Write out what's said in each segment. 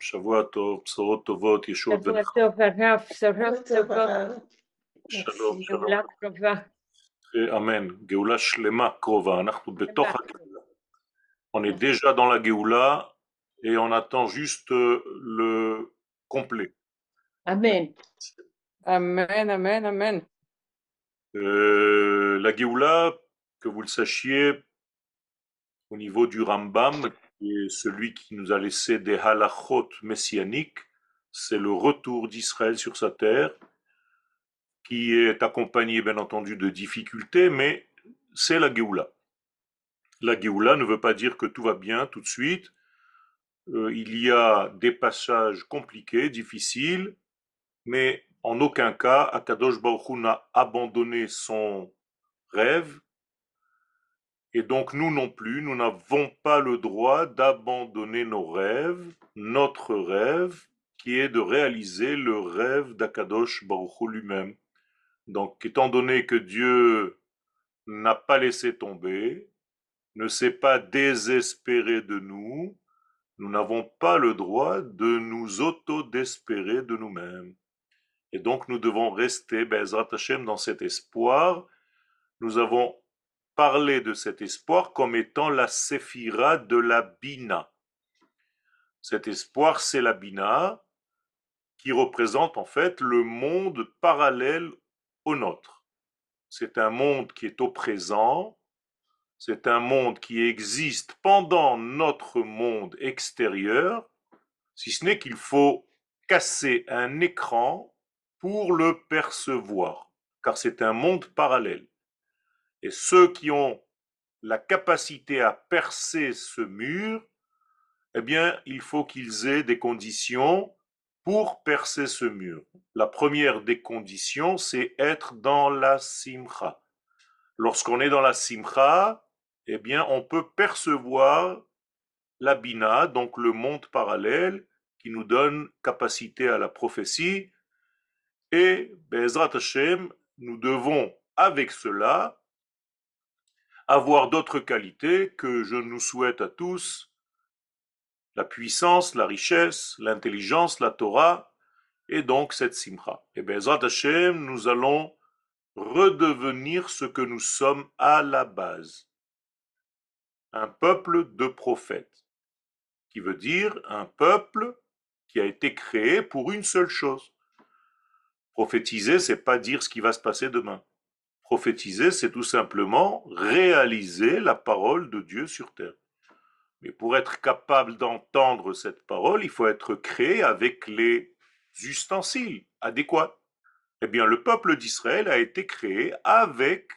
שבוע טוב, בשורות טובות, ישועות שבוע ונחמה. טוב הרב, בשורות טובות, שלום, שלום. גאולה קרובה. אמן. גאולה שלמה קרובה, אנחנו בתוך שלמה. הגאולה. On est déjà dans la Géoula et on attend juste euh, le complet. אמן. Amen, amen, amen. Euh, la Géoula, que vous le sachiez, au niveau du Rambam, est celui qui nous a laissé des halachot messianiques, c'est le retour d'Israël sur sa terre, qui est accompagné bien entendu de difficultés, mais c'est la Géoula. La Géoula ne veut pas dire que tout va bien tout de suite. Euh, il y a des passages compliqués, difficiles, mais en aucun cas, Akadosh Baruch n'a abandonné son rêve, et donc nous non plus, nous n'avons pas le droit d'abandonner nos rêves, notre rêve, qui est de réaliser le rêve d'Akadosh Baruch lui-même. Donc, étant donné que Dieu n'a pas laissé tomber, ne s'est pas désespéré de nous, nous n'avons pas le droit de nous auto-despérer de nous-mêmes. Et donc, nous devons rester, Bezrat Hashem, dans cet espoir. Nous avons parlé de cet espoir comme étant la séphira de la Bina. Cet espoir, c'est la Bina qui représente en fait le monde parallèle au nôtre. C'est un monde qui est au présent, c'est un monde qui existe pendant notre monde extérieur, si ce n'est qu'il faut casser un écran pour le percevoir, car c'est un monde parallèle. Et ceux qui ont la capacité à percer ce mur, eh bien, il faut qu'ils aient des conditions pour percer ce mur. La première des conditions, c'est être dans la simcha. Lorsqu'on est dans la simcha, eh bien, on peut percevoir la bina, donc le monde parallèle, qui nous donne capacité à la prophétie. Et, Bezrat Hashem, nous devons, avec cela, avoir d'autres qualités que je nous souhaite à tous, la puissance, la richesse, l'intelligence, la Torah, et donc cette simcha. Et Bezrat Hashem, nous allons redevenir ce que nous sommes à la base. Un peuple de prophètes, qui veut dire un peuple qui a été créé pour une seule chose. Prophétiser, c'est pas dire ce qui va se passer demain. Prophétiser, c'est tout simplement réaliser la parole de Dieu sur terre. Mais pour être capable d'entendre cette parole, il faut être créé avec les ustensiles adéquats. Eh bien, le peuple d'Israël a été créé avec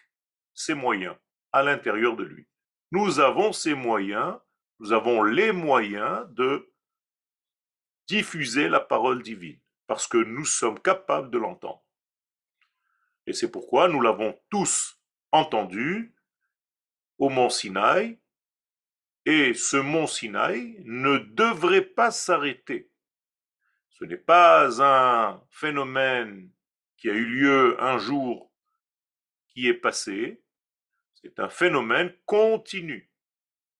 ses moyens à l'intérieur de lui. Nous avons ces moyens, nous avons les moyens de diffuser la parole divine, parce que nous sommes capables de l'entendre. Et c'est pourquoi nous l'avons tous entendu au mont Sinaï, et ce mont Sinaï ne devrait pas s'arrêter. Ce n'est pas un phénomène qui a eu lieu un jour qui est passé, c'est un phénomène continu.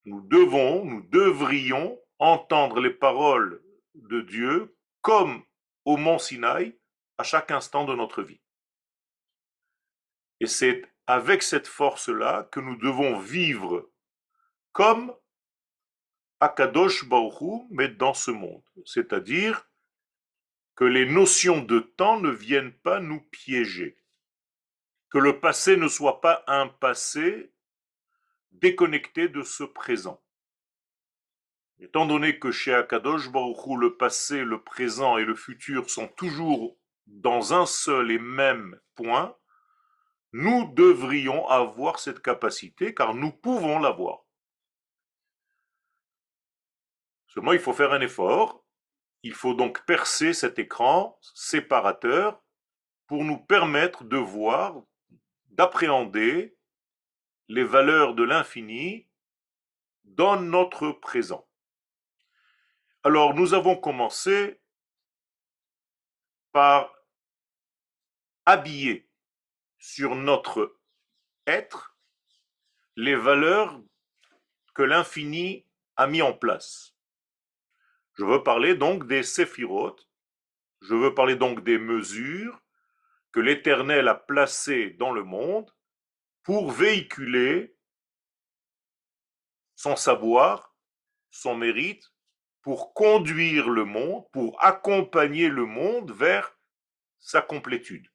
Nous devons, nous devrions entendre les paroles de Dieu comme au mont Sinaï à chaque instant de notre vie. Et c'est avec cette force-là que nous devons vivre comme Akadosh Baruch mais dans ce monde. C'est-à-dire que les notions de temps ne viennent pas nous piéger. Que le passé ne soit pas un passé déconnecté de ce présent. Étant donné que chez Akadosh Baruch le passé, le présent et le futur sont toujours dans un seul et même point, nous devrions avoir cette capacité car nous pouvons l'avoir. Seulement, il faut faire un effort. Il faut donc percer cet écran séparateur pour nous permettre de voir, d'appréhender les valeurs de l'infini dans notre présent. Alors, nous avons commencé par habiller sur notre être les valeurs que l'infini a mis en place. Je veux parler donc des séphirotes, je veux parler donc des mesures que l'Éternel a placées dans le monde pour véhiculer son savoir, son mérite, pour conduire le monde, pour accompagner le monde vers sa complétude.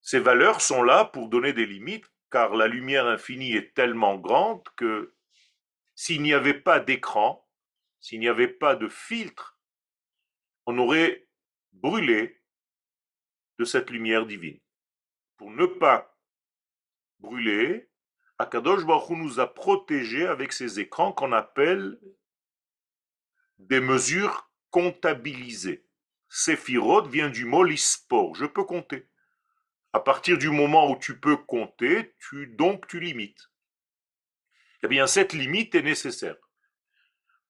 Ces valeurs sont là pour donner des limites, car la lumière infinie est tellement grande que s'il n'y avait pas d'écran, s'il n'y avait pas de filtre, on aurait brûlé de cette lumière divine. Pour ne pas brûler, Akadosh Baruch nous a protégés avec ces écrans qu'on appelle des mesures comptabilisées. Séphirot vient du mot lispor, je peux compter. À partir du moment où tu peux compter, tu, donc tu limites. Eh bien, cette limite est nécessaire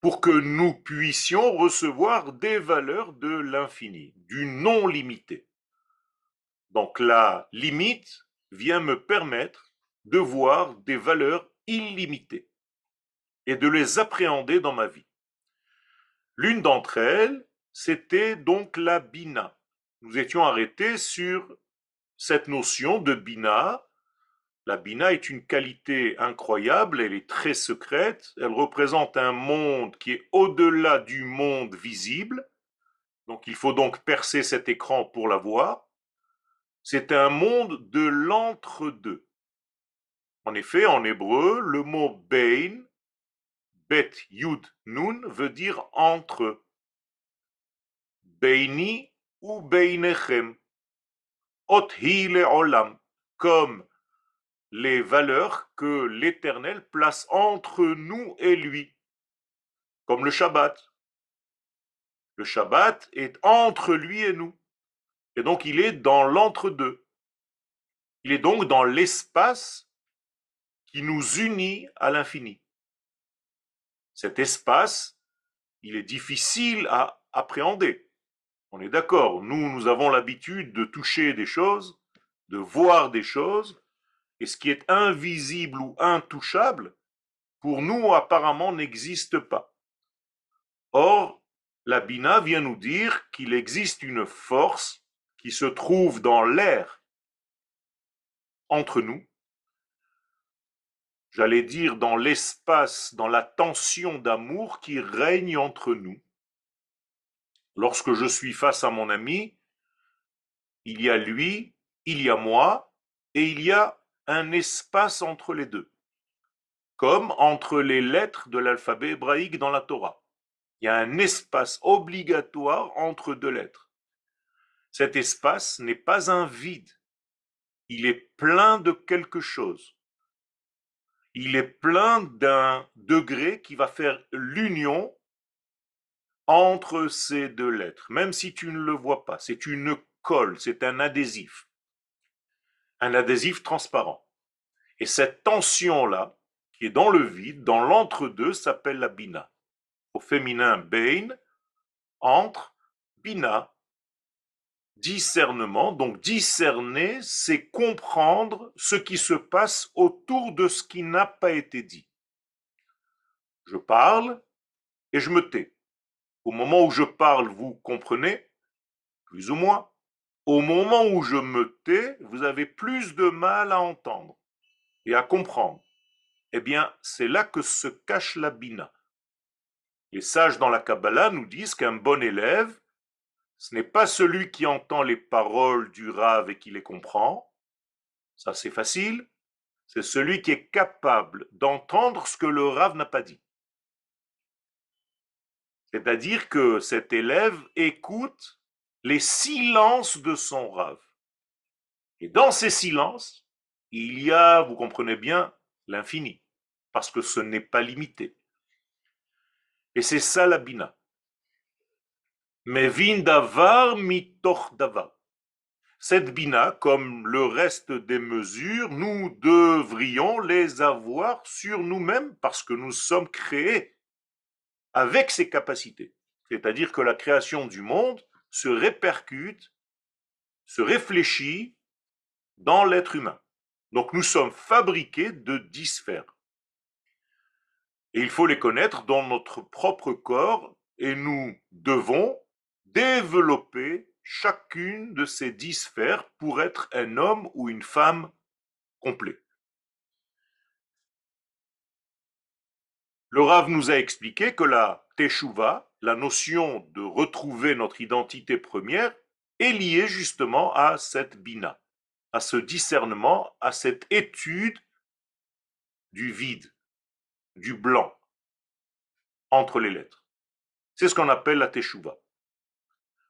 pour que nous puissions recevoir des valeurs de l'infini, du non limité. Donc la limite vient me permettre de voir des valeurs illimitées et de les appréhender dans ma vie. L'une d'entre elles, c'était donc la bina. Nous étions arrêtés sur cette notion de bina la Bina est une qualité incroyable, elle est très secrète, elle représente un monde qui est au-delà du monde visible, donc il faut donc percer cet écran pour la voir. C'est un monde de l'entre-deux. En effet, en hébreu, le mot Bein, Bet Yud Nun, veut dire entre. Beini ou Beinechem. Comme les valeurs que l'Éternel place entre nous et lui, comme le Shabbat. Le Shabbat est entre lui et nous. Et donc il est dans l'entre-deux. Il est donc dans l'espace qui nous unit à l'infini. Cet espace, il est difficile à appréhender. On est d'accord, nous, nous avons l'habitude de toucher des choses, de voir des choses, et ce qui est invisible ou intouchable, pour nous apparemment n'existe pas. Or, la Bina vient nous dire qu'il existe une force qui se trouve dans l'air entre nous, j'allais dire dans l'espace, dans la tension d'amour qui règne entre nous. Lorsque je suis face à mon ami, il y a lui, il y a moi, et il y a un espace entre les deux, comme entre les lettres de l'alphabet hébraïque dans la Torah. Il y a un espace obligatoire entre deux lettres. Cet espace n'est pas un vide, il est plein de quelque chose. Il est plein d'un degré qui va faire l'union entre ces deux lettres, même si tu ne le vois pas. C'est une colle, c'est un adhésif un adhésif transparent. Et cette tension-là, qui est dans le vide, dans l'entre-deux, s'appelle la bina. Au féminin, bain, entre, bina, discernement. Donc discerner, c'est comprendre ce qui se passe autour de ce qui n'a pas été dit. Je parle et je me tais. Au moment où je parle, vous comprenez, plus ou moins. Au moment où je me tais, vous avez plus de mal à entendre et à comprendre. Eh bien, c'est là que se cache la bina. Les sages dans la Kabbalah nous disent qu'un bon élève, ce n'est pas celui qui entend les paroles du Rav et qui les comprend. Ça, c'est facile. C'est celui qui est capable d'entendre ce que le Rav n'a pas dit. C'est-à-dire que cet élève écoute les silences de son rave. Et dans ces silences, il y a, vous comprenez bien, l'infini, parce que ce n'est pas limité. Et c'est ça la bina. Mais vin davar mitoch. Cette bina, comme le reste des mesures, nous devrions les avoir sur nous-mêmes parce que nous sommes créés avec ces capacités. C'est-à-dire que la création du monde se répercute, se réfléchit dans l'être humain. Donc nous sommes fabriqués de dix sphères. Et il faut les connaître dans notre propre corps et nous devons développer chacune de ces dix sphères pour être un homme ou une femme complet. Le Rav nous a expliqué que la Teshuvah, la notion de retrouver notre identité première, est liée justement à cette bina, à ce discernement, à cette étude du vide, du blanc entre les lettres. C'est ce qu'on appelle la Teshuvah.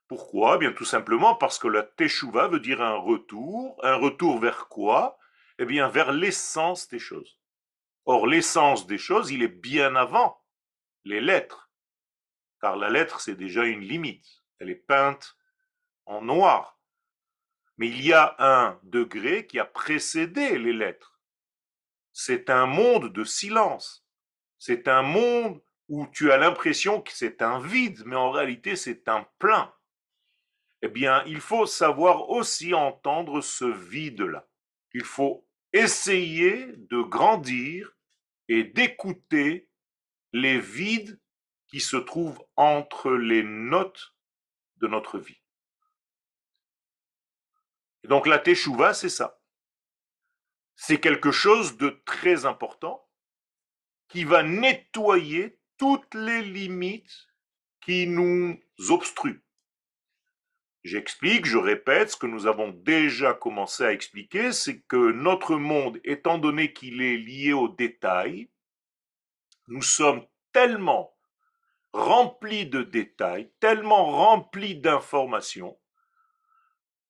Pourquoi? Eh Bien tout simplement parce que la Teshuvah veut dire un retour. Un retour vers quoi? Eh bien vers l'essence des choses. Or, l'essence des choses, il est bien avant les lettres. Car la lettre, c'est déjà une limite. Elle est peinte en noir. Mais il y a un degré qui a précédé les lettres. C'est un monde de silence. C'est un monde où tu as l'impression que c'est un vide, mais en réalité c'est un plein. Eh bien, il faut savoir aussi entendre ce vide-là. Il faut essayer de grandir et d'écouter les vides qui se trouvent entre les notes de notre vie. donc la teshuva, c'est ça. C'est quelque chose de très important qui va nettoyer toutes les limites qui nous obstruent. J'explique, je répète ce que nous avons déjà commencé à expliquer, c'est que notre monde, étant donné qu'il est lié aux détails, nous sommes tellement remplis de détails, tellement remplis d'informations.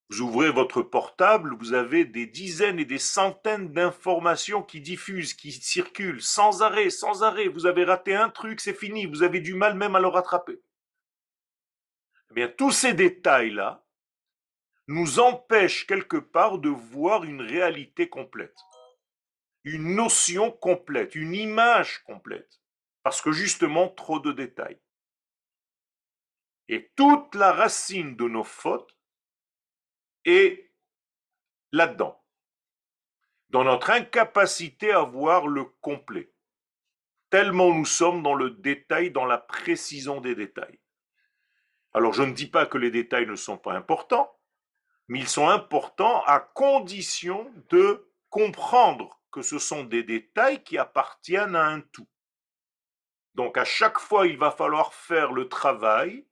Vous ouvrez votre portable, vous avez des dizaines et des centaines d'informations qui diffusent, qui circulent sans arrêt, sans arrêt. Vous avez raté un truc, c'est fini, vous avez du mal même à le rattraper. Eh bien, tous ces détails-là nous empêchent quelque part de voir une réalité complète, une notion complète, une image complète, parce que justement trop de détails. Et toute la racine de nos fautes est là-dedans, dans notre incapacité à voir le complet, tellement nous sommes dans le détail, dans la précision des détails. Alors je ne dis pas que les détails ne sont pas importants, mais ils sont importants à condition de comprendre que ce sont des détails qui appartiennent à un tout. Donc à chaque fois, il va falloir faire le travail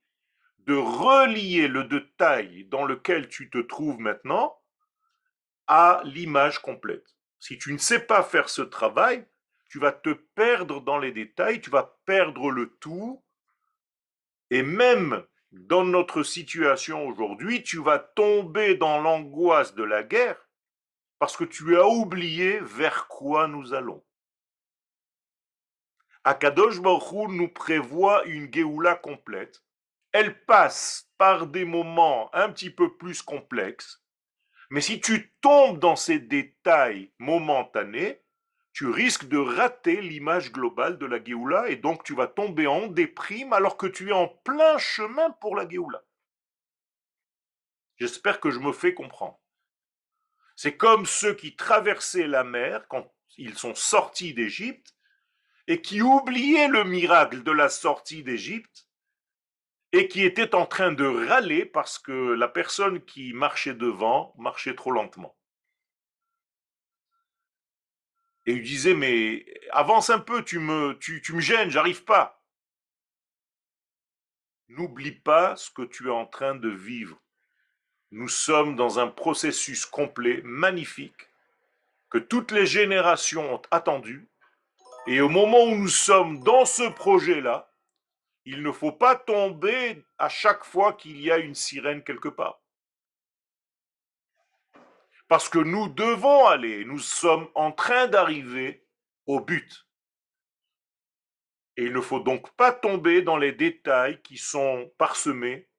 de relier le détail dans lequel tu te trouves maintenant à l'image complète. Si tu ne sais pas faire ce travail, tu vas te perdre dans les détails, tu vas perdre le tout, et même dans notre situation aujourd'hui, tu vas tomber dans l'angoisse de la guerre parce que tu as oublié vers quoi nous allons. Akadosh Baruch nous prévoit une Géoula complète. Elle passe par des moments un petit peu plus complexes, mais si tu tombes dans ces détails momentanés, tu risques de rater l'image globale de la Géoula et donc tu vas tomber en déprime alors que tu es en plein chemin pour la Géoula. J'espère que je me fais comprendre. C'est comme ceux qui traversaient la mer quand ils sont sortis d'Égypte et qui oubliaient le miracle de la sortie d'Égypte et qui étaient en train de râler parce que la personne qui marchait devant marchait trop lentement. Et il disait, mais avance un peu, tu me, tu, tu me gênes, j'arrive pas. N'oublie pas ce que tu es en train de vivre. Nous sommes dans un processus complet, magnifique, que toutes les générations ont attendu. Et au moment où nous sommes dans ce projet-là, il ne faut pas tomber à chaque fois qu'il y a une sirène quelque part. Parce que nous devons aller, nous sommes en train d'arriver au but. Et il ne faut donc pas tomber dans les détails qui sont parsemés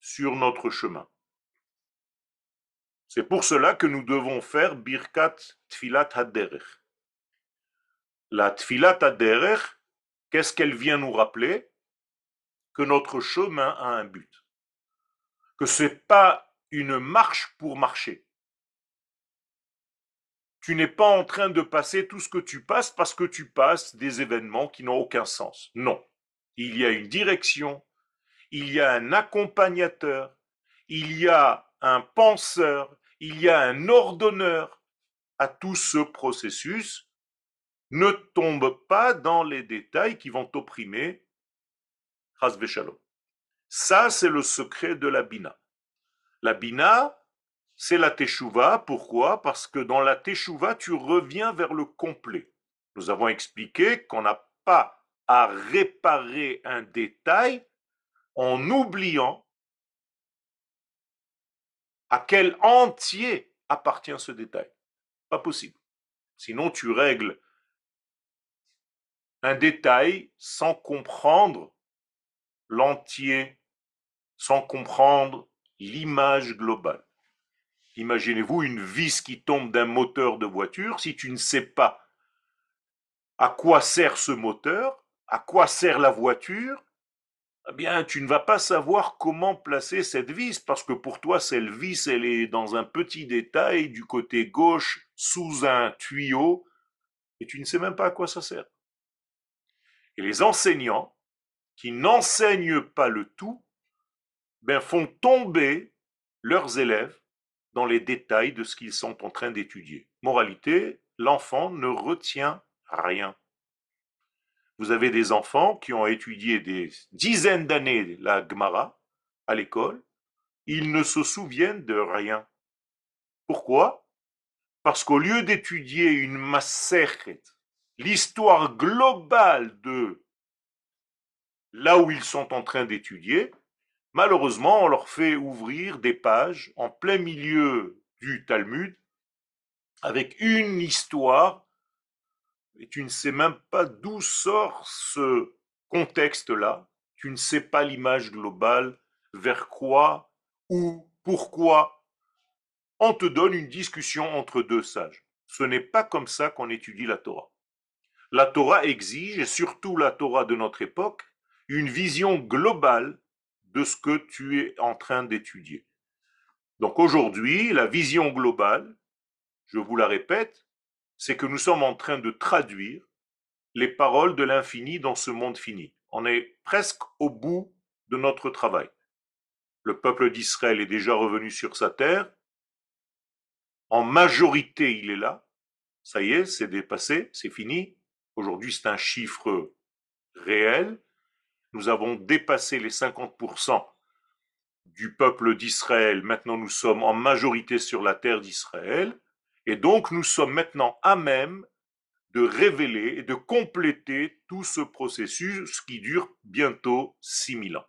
sur notre chemin. C'est pour cela que nous devons faire Birkat Tfilat Haderech. La Tfilat Haderech, qu'est-ce qu'elle vient nous rappeler? Que notre chemin a un but. Que ce n'est pas une marche pour marcher. Tu n'es pas en train de passer tout ce que tu passes parce que tu passes des événements qui n'ont aucun sens. Non. Il y a une direction, il y a un accompagnateur, il y a un penseur, il y a un ordonneur à tout ce processus. Ne tombe pas dans les détails qui vont t'opprimer. Ça, c'est le secret de la bina. La bina, c'est la teshuva. Pourquoi? Parce que dans la teshuva, tu reviens vers le complet. Nous avons expliqué qu'on n'a pas à réparer un détail en oubliant à quel entier appartient ce détail. Pas possible. Sinon, tu règles un détail sans comprendre l'entier, sans comprendre l'image globale. Imaginez-vous une vis qui tombe d'un moteur de voiture, si tu ne sais pas à quoi sert ce moteur, à quoi sert la voiture, eh bien, tu ne vas pas savoir comment placer cette vis, parce que pour toi, cette vis, elle est dans un petit détail du côté gauche, sous un tuyau, et tu ne sais même pas à quoi ça sert. Et les enseignants, qui n'enseignent pas le tout, ben, font tomber leurs élèves dans les détails de ce qu'ils sont en train d'étudier. Moralité, l'enfant ne retient rien. Vous avez des enfants qui ont étudié des dizaines d'années la Gemara à l'école, ils ne se souviennent de rien. Pourquoi? Parce qu'au lieu d'étudier une massechet, l'histoire globale de là où ils sont en train d'étudier, malheureusement, on leur fait ouvrir des pages en plein milieu du Talmud avec une histoire, et tu ne sais même pas d'où sort ce contexte-là, tu ne sais pas l'image globale, vers quoi, où, pourquoi. On te donne une discussion entre deux sages. Ce n'est pas comme ça qu'on étudie la Torah. La Torah exige, et surtout la Torah de notre époque, une vision globale de ce que tu es en train d'étudier. Donc aujourd'hui, la vision globale, je vous la répète, c'est que nous sommes en train de traduire les paroles de l'infini dans ce monde fini. On est presque au bout de notre travail. Le peuple d'Israël est déjà revenu sur sa terre. En majorité, il est là. Ça y est, c'est dépassé, c'est fini. Aujourd'hui, c'est un chiffre réel. Nous avons dépassé les 50% du peuple d'Israël. Maintenant, nous sommes en majorité sur la terre d'Israël. Et donc, nous sommes maintenant à même de révéler et de compléter tout ce processus qui dure bientôt 6000 ans.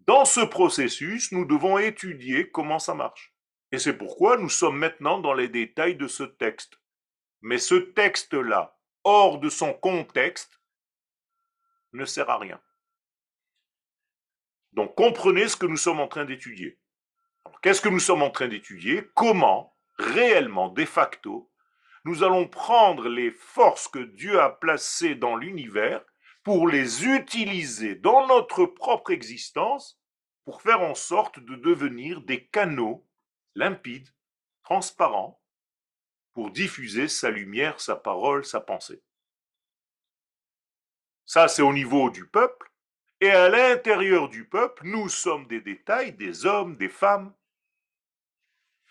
Dans ce processus, nous devons étudier comment ça marche. Et c'est pourquoi nous sommes maintenant dans les détails de ce texte. Mais ce texte-là, hors de son contexte, ne sert à rien. Donc comprenez ce que nous sommes en train d'étudier. Qu'est-ce que nous sommes en train d'étudier? Comment, réellement, de facto, nous allons prendre les forces que Dieu a placées dans l'univers pour les utiliser dans notre propre existence pour faire en sorte de devenir des canaux limpides, transparents, pour diffuser sa lumière, sa parole, sa pensée. Ça, c'est au niveau du peuple. Et à l'intérieur du peuple, nous sommes des détails, des hommes, des femmes.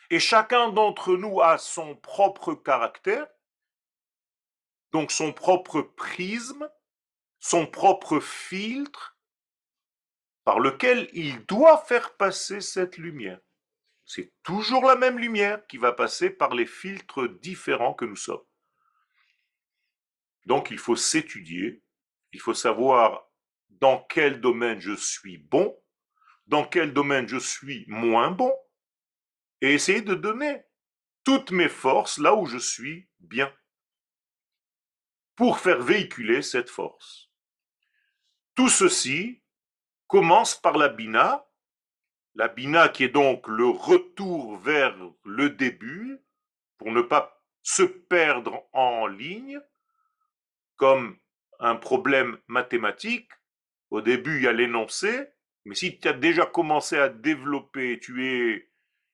Et chacun d'entre nous a son propre caractère, donc son propre prisme, son propre filtre, par lequel il doit faire passer cette lumière. C'est toujours la même lumière qui va passer par les filtres différents que nous sommes. Donc il faut s'étudier, il faut savoir dans quel domaine je suis bon, dans quel domaine je suis moins bon, et essayer de donner toutes mes forces là où je suis bien, pour faire véhiculer cette force. Tout ceci commence par la bina, la bina qui est donc le retour vers le début, pour ne pas se perdre en ligne, comme un problème mathématique, au début, il y a l'énoncé, mais si tu as déjà commencé à développer, tu es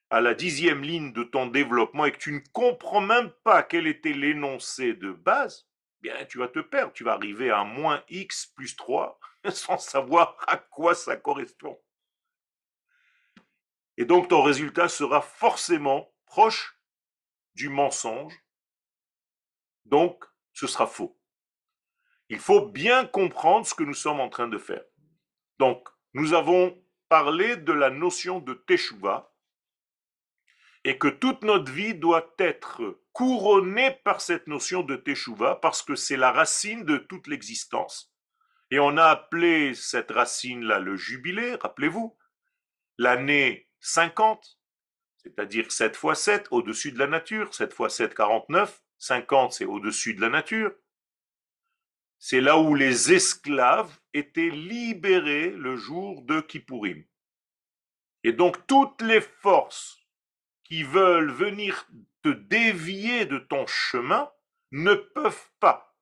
à la dixième ligne de ton développement et que tu ne comprends même pas quel était l'énoncé de base, bien tu vas te perdre. Tu vas arriver à moins x plus 3 sans savoir à quoi ça correspond. Et donc ton résultat sera forcément proche du mensonge. Donc ce sera faux. Il faut bien comprendre ce que nous sommes en train de faire. Donc, nous avons parlé de la notion de Teshuvah et que toute notre vie doit être couronnée par cette notion de Teshuvah parce que c'est la racine de toute l'existence. Et on a appelé cette racine-là le jubilé, rappelez-vous, l'année 50, c'est-à-dire 7 fois 7 au-dessus de la nature, 7 fois 7, 49, 50 c'est au-dessus de la nature, c'est là où les esclaves étaient libérés le jour de Kippourim. Et donc toutes les forces qui veulent venir te dévier de ton chemin ne peuvent pas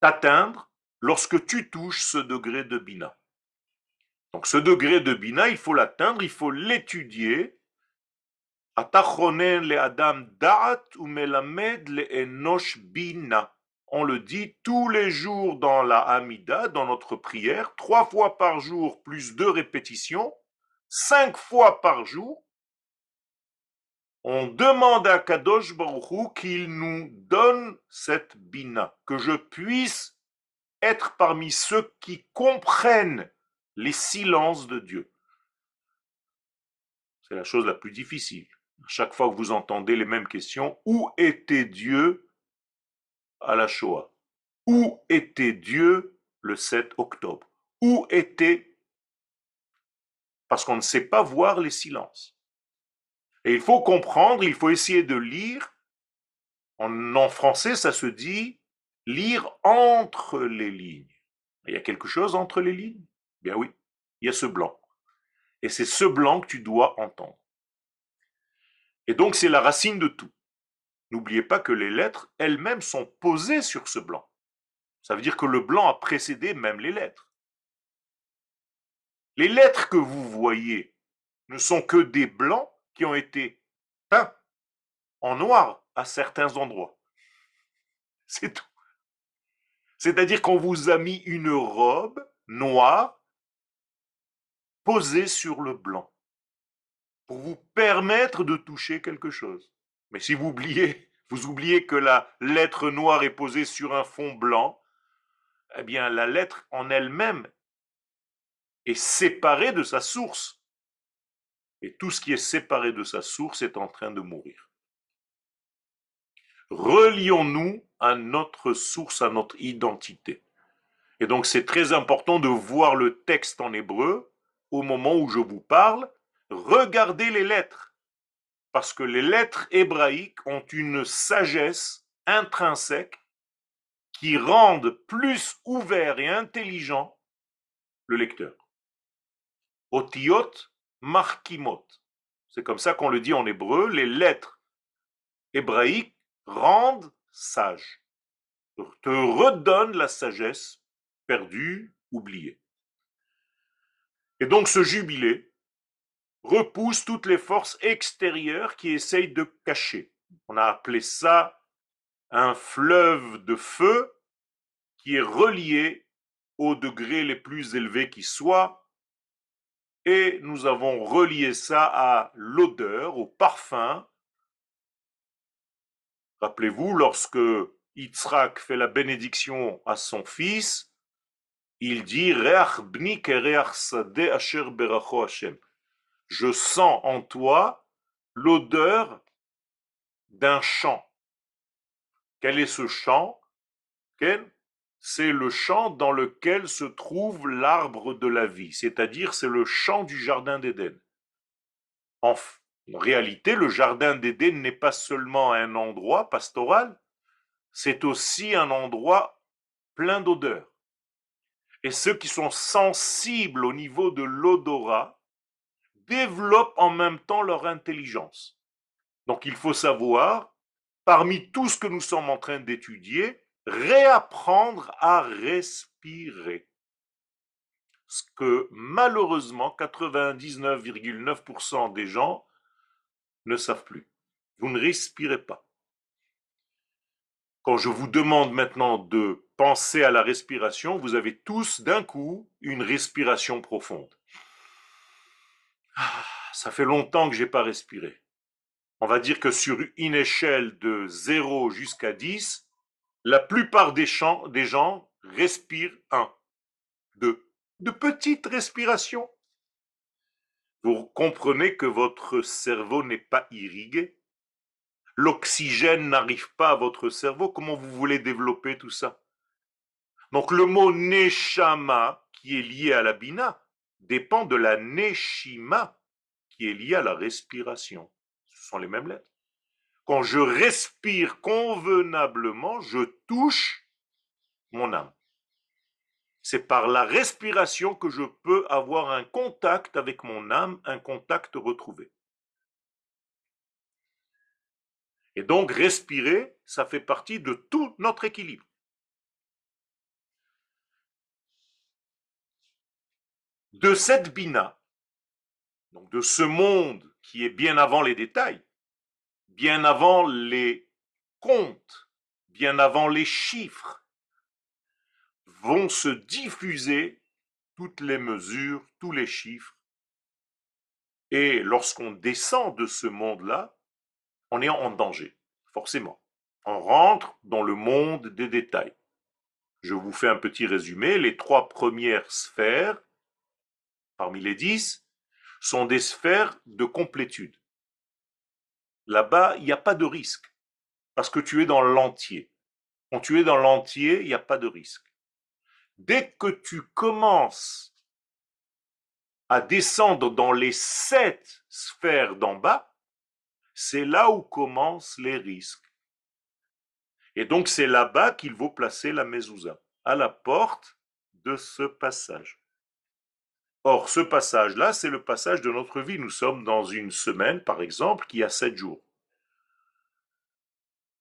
t'atteindre lorsque tu touches ce degré de Bina. Donc ce degré de Bina, il faut l'atteindre, il faut l'étudier on le dit tous les jours dans la Hamida, dans notre prière, trois fois par jour plus deux répétitions, cinq fois par jour. On demande à Kadosh Baruch qu'il nous donne cette bina, que je puisse être parmi ceux qui comprennent les silences de Dieu. C'est la chose la plus difficile chaque fois que vous entendez les mêmes questions, où était Dieu à la Shoah? Où était Dieu le 7 octobre? Où était Parce qu'on ne sait pas voir les silences. Et il faut comprendre, il faut essayer de lire. En, en français, ça se dit lire entre les lignes. Il y a quelque chose entre les lignes? Bien oui, il y a ce blanc. Et c'est ce blanc que tu dois entendre. Et donc c'est la racine de tout. N'oubliez pas que les lettres elles-mêmes sont posées sur ce blanc. Ça veut dire que le blanc a précédé même les lettres. Les lettres que vous voyez ne sont que des blancs qui ont été peints en noir à certains endroits. C'est tout. C'est-à-dire qu'on vous a mis une robe noire posée sur le blanc pour vous permettre de toucher quelque chose. Mais si vous oubliez, vous oubliez que la lettre noire est posée sur un fond blanc, eh bien la lettre en elle-même est séparée de sa source. Et tout ce qui est séparé de sa source est en train de mourir. Relions-nous à notre source, à notre identité. Et donc c'est très important de voir le texte en hébreu au moment où je vous parle regardez les lettres, parce que les lettres hébraïques ont une sagesse intrinsèque qui rendent plus ouvert et intelligent le lecteur. Otiot markimot. C'est comme ça qu'on le dit en hébreu, les lettres hébraïques rendent sage, te redonnent la sagesse perdue, oubliée. Et donc ce jubilé, repousse toutes les forces extérieures qui essayent de cacher. On a appelé ça un fleuve de feu qui est relié aux degrés les plus élevés qui soient, et nous avons relié ça à l'odeur, au parfum. Rappelez-vous, lorsque Yitzhak fait la bénédiction à son fils, il dit Reach bni asher beracho Hashem je sens en toi l'odeur d'un champ. Quel est ce champ C'est le champ dans lequel se trouve l'arbre de la vie, c'est-à-dire c'est le champ du jardin d'Éden. En réalité, le jardin d'Éden n'est pas seulement un endroit pastoral, c'est aussi un endroit plein d'odeurs. Et ceux qui sont sensibles au niveau de l'odorat, développent en même temps leur intelligence. Donc il faut savoir, parmi tout ce que nous sommes en train d'étudier, réapprendre à respirer. ce que malheureusement 99,9% des gens ne savent plus. Vous ne respirez pas. Quand je vous demande maintenant de penser à la respiration, vous avez tous d'un coup une respiration profonde. Ah, ça fait longtemps que j'ai pas respiré. On va dire que sur une échelle de 0 jusqu'à 10, la plupart des, des gens respirent 1, 2, de petites respirations. Vous comprenez que votre cerveau n'est pas irrigué? L'oxygène n'arrive pas à votre cerveau? Comment vous voulez développer tout ça? Donc le mot neshama, qui est lié à la bina, dépend de la neshima, qui est liée à la respiration. Ce sont les mêmes lettres. Quand je respire convenablement, je touche mon âme. C'est par la respiration que je peux avoir un contact avec mon âme, un contact retrouvé. Et donc respirer, ça fait partie de tout notre équilibre. De cette bina, donc de ce monde qui est bien avant les détails, bien avant les comptes, bien avant les chiffres, vont se diffuser toutes les mesures, tous les chiffres. Et lorsqu'on descend de ce monde-là, on est en danger, forcément. On rentre dans le monde des détails. Je vous fais un petit résumé. Les trois premières sphères, parmi les dix, sont des sphères de complétude. Là-bas, il n'y a pas de risque, parce que tu es dans l'entier. Quand tu es dans l'entier, il n'y a pas de risque. Dès que tu commences à descendre dans les sept sphères d'en bas, c'est là où commencent les risques. Et donc c'est là-bas qu'il faut placer la mezouza, à la porte de ce passage. Or, ce passage-là, c'est le passage de notre vie. Nous sommes dans une semaine, par exemple, qui a sept jours.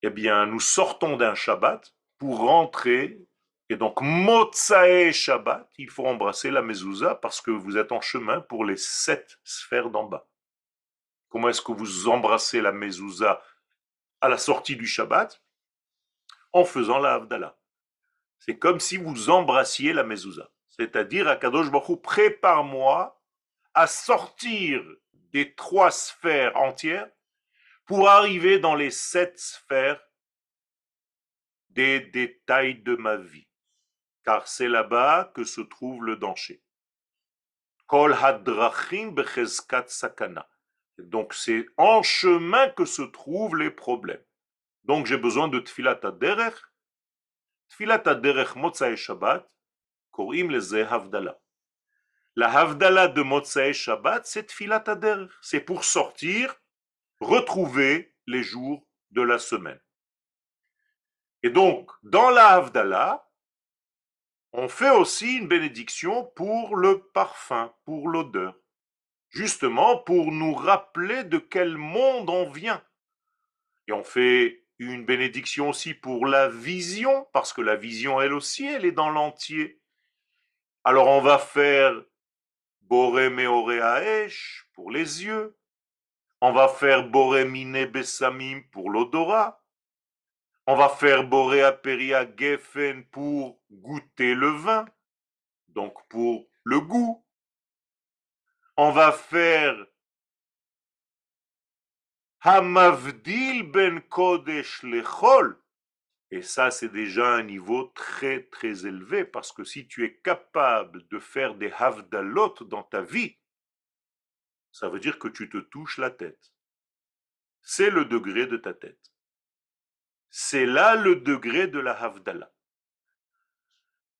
Eh bien, nous sortons d'un Shabbat pour rentrer et donc, Motsae Shabbat, il faut embrasser la mezouza parce que vous êtes en chemin pour les sept sphères d'en bas. Comment est-ce que vous embrassez la mezouza à la sortie du Shabbat? En faisant la Havdalah. C'est comme si vous embrassiez la mezouza. C'est-à-dire, à Kadosh Baruch prépare-moi à sortir des trois sphères entières pour arriver dans les sept sphères des détails de ma vie car c'est là-bas que se trouve le danger. Kol hadrachim sakana. Donc c'est en chemin que se trouvent les problèmes. Donc j'ai besoin de tfilat derech. Tfilat derech motzai Shabbat, La havdala de motzai Shabbat, c'est. C'est pour sortir, retrouver les jours de la semaine. Et donc, dans la havdala, on fait aussi une bénédiction pour le parfum, pour l'odeur, justement pour nous rappeler de quel monde on vient. Et on fait une bénédiction aussi pour la vision, parce que la vision, elle aussi, elle est dans l'entier. Alors on va faire Boré pour les yeux. On va faire Boré Mine Bessamim pour l'odorat. On va faire Borea Peria Geffen pour goûter le vin, donc pour le goût. On va faire Hamavdil ben Kodesh lechol. Et ça, c'est déjà un niveau très très élevé parce que si tu es capable de faire des havdalot dans ta vie, ça veut dire que tu te touches la tête. C'est le degré de ta tête. C'est là le degré de la Havdalah.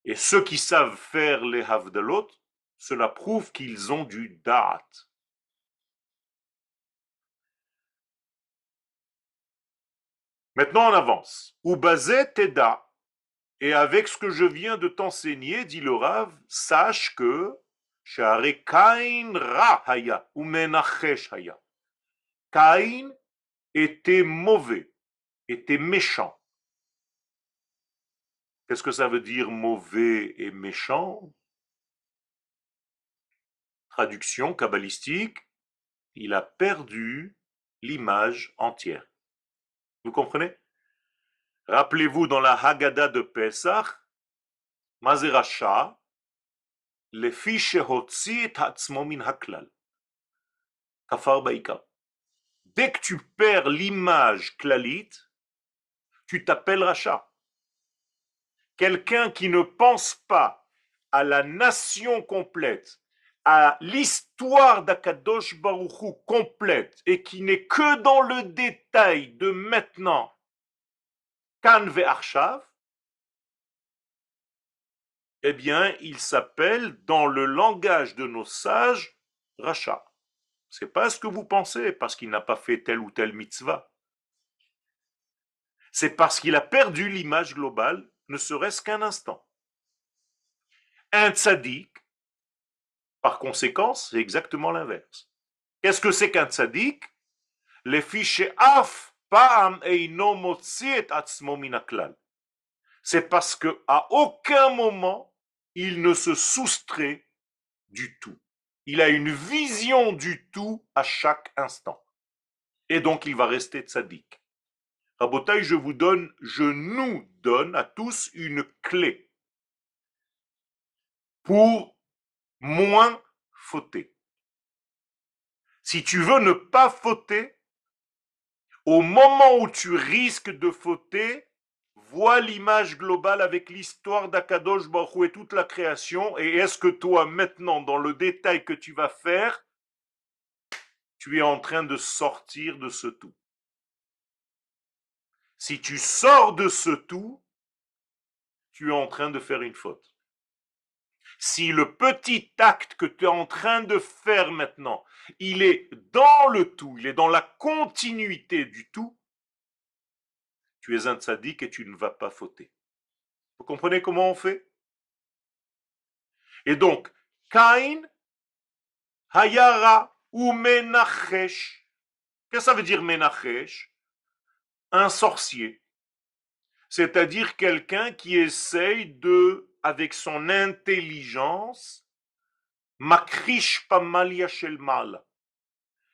Et ceux qui savent faire les Havdalot, cela prouve qu'ils ont du Da'at. Maintenant, on avance. Ubazet Teda. Et avec ce que je viens de t'enseigner, dit le Rav, sache que Kain Ra Haya, ou Haya. Kain était mauvais était méchant. Qu'est-ce que ça veut dire mauvais et méchant? Traduction kabbalistique, il a perdu l'image entière. Vous comprenez? Rappelez-vous dans la Haggadah de Pesach, Mazeracha, le fiche et min haklal. Kafar baika. Dès que tu perds l'image klalite, tu t'appelles Racha. Quelqu'un qui ne pense pas à la nation complète, à l'histoire d'Akadosh Baruchou complète et qui n'est que dans le détail de maintenant, Kan Arshav, eh bien, il s'appelle dans le langage de nos sages Racha. C'est pas ce que vous pensez parce qu'il n'a pas fait telle ou telle mitzvah. C'est parce qu'il a perdu l'image globale, ne serait-ce qu'un instant. Un tzaddik, par conséquent, c'est exactement l'inverse. Qu'est-ce que c'est qu'un tzaddik Les fichiers af c'est parce que à aucun moment il ne se soustrait du tout. Il a une vision du tout à chaque instant. Et donc il va rester tzaddik. Rabotaï, je vous donne, je nous donne à tous une clé pour moins fauter. Si tu veux ne pas fauter, au moment où tu risques de fauter, vois l'image globale avec l'histoire d'Akadosh Baruch et toute la création, et est-ce que toi, maintenant, dans le détail que tu vas faire, tu es en train de sortir de ce tout? Si tu sors de ce tout, tu es en train de faire une faute. Si le petit acte que tu es en train de faire maintenant, il est dans le tout, il est dans la continuité du tout, tu es un tzaddik et tu ne vas pas fauter. Vous comprenez comment on fait? Et donc, Kain, Hayara ou Menachesh. Qu'est-ce que ça veut dire Menachesh Un sorcier. C'est-à-dire quelqu'un qui essaye de, avec son intelligence, Makrish Pamalia mal.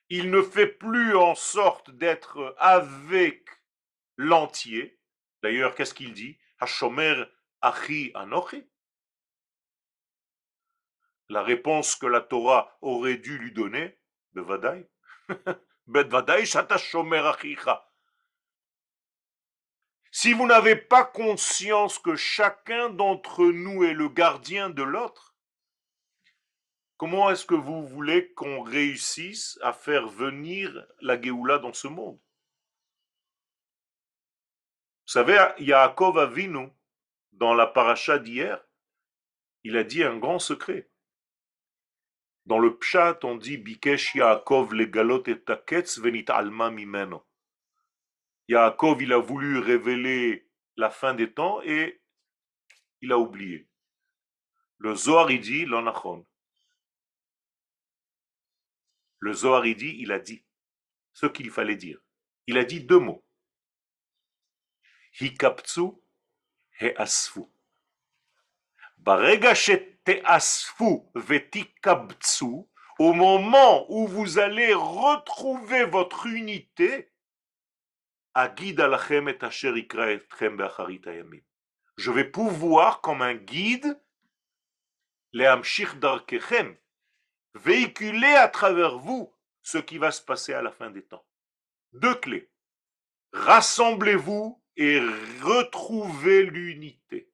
Il ne fait plus en sorte d'être avec l'entier. D'ailleurs, qu'est-ce qu'il dit? Hashomer Achi Anochi La réponse que la Torah aurait dû lui donner, Bevadai. Bevadai Shomer Achicha. Si vous n'avez pas conscience que chacun d'entre nous est le gardien de l'autre, comment est-ce que vous voulez qu'on réussisse à faire venir la Géoula dans ce monde? Vous savez, Yaakov Avinu, dans la paracha d'hier, il a dit un grand secret. Dans le pshat, on dit Bikesh Yaakov legalot et taketz venit alma mimeno. Yaakov, il a voulu révéler la fin des temps et il a oublié. Le Zohar, il dit l'onachon. Le Zohar, il dit, il a dit ce qu'il fallait dire. Il a dit deux mots. Hikaptsu he asfu. asfu vetikabtsu, au moment où vous allez retrouver votre unité, je vais pouvoir, comme un guide, véhiculer à travers vous ce qui va se passer à la fin des temps. Deux clés. Rassemblez-vous et retrouver l'unité.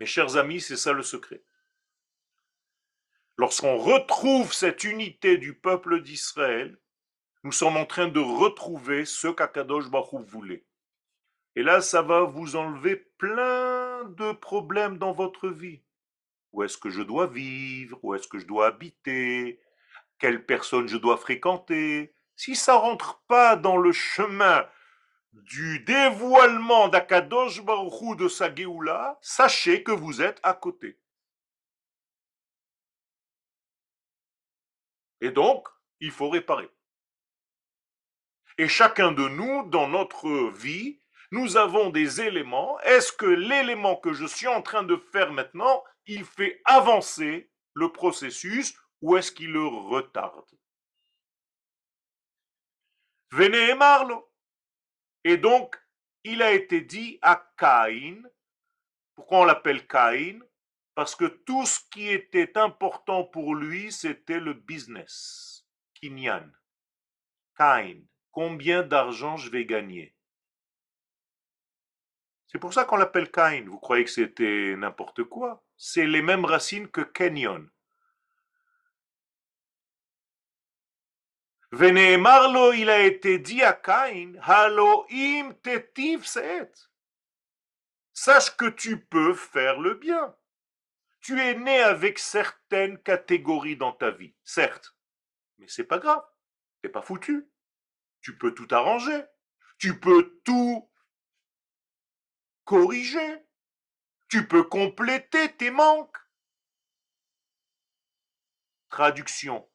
Mes chers amis, c'est ça le secret. Lorsqu'on retrouve cette unité du peuple d'Israël, nous sommes en train de retrouver ce qu'Akadosh Baruch voulait. Et là, ça va vous enlever plein de problèmes dans votre vie. Où est-ce que je dois vivre? Où est-ce que je dois habiter? Quelle personne je dois fréquenter? Si ça rentre pas dans le chemin du dévoilement d'Akadosh Baruchou de sa Géoula, sachez que vous êtes à côté. Et donc, il faut réparer. Et chacun de nous, dans notre vie, nous avons des éléments. Est-ce que l'élément que je suis en train de faire maintenant, il fait avancer le processus ou est-ce qu'il le retarde? Venez Marlo. Et donc, il a été dit à Caïn, pourquoi on l'appelle Caïn? Parce que tout ce qui était important pour lui, c'était le business. Kinyan. Caïn. Combien d'argent je vais gagner C'est pour ça qu'on l'appelle Caïn. Vous croyez que c'était n'importe quoi C'est les mêmes racines que Kenyon. Marlo, il a été dit à Caïn, Haloim tetiv. Sache que tu peux faire le bien. Tu es né avec certaines catégories dans ta vie, certes, mais c'est pas grave. T'es pas foutu. Tu peux tout arranger. Tu peux tout corriger. Tu peux compléter tes manques. Traduction.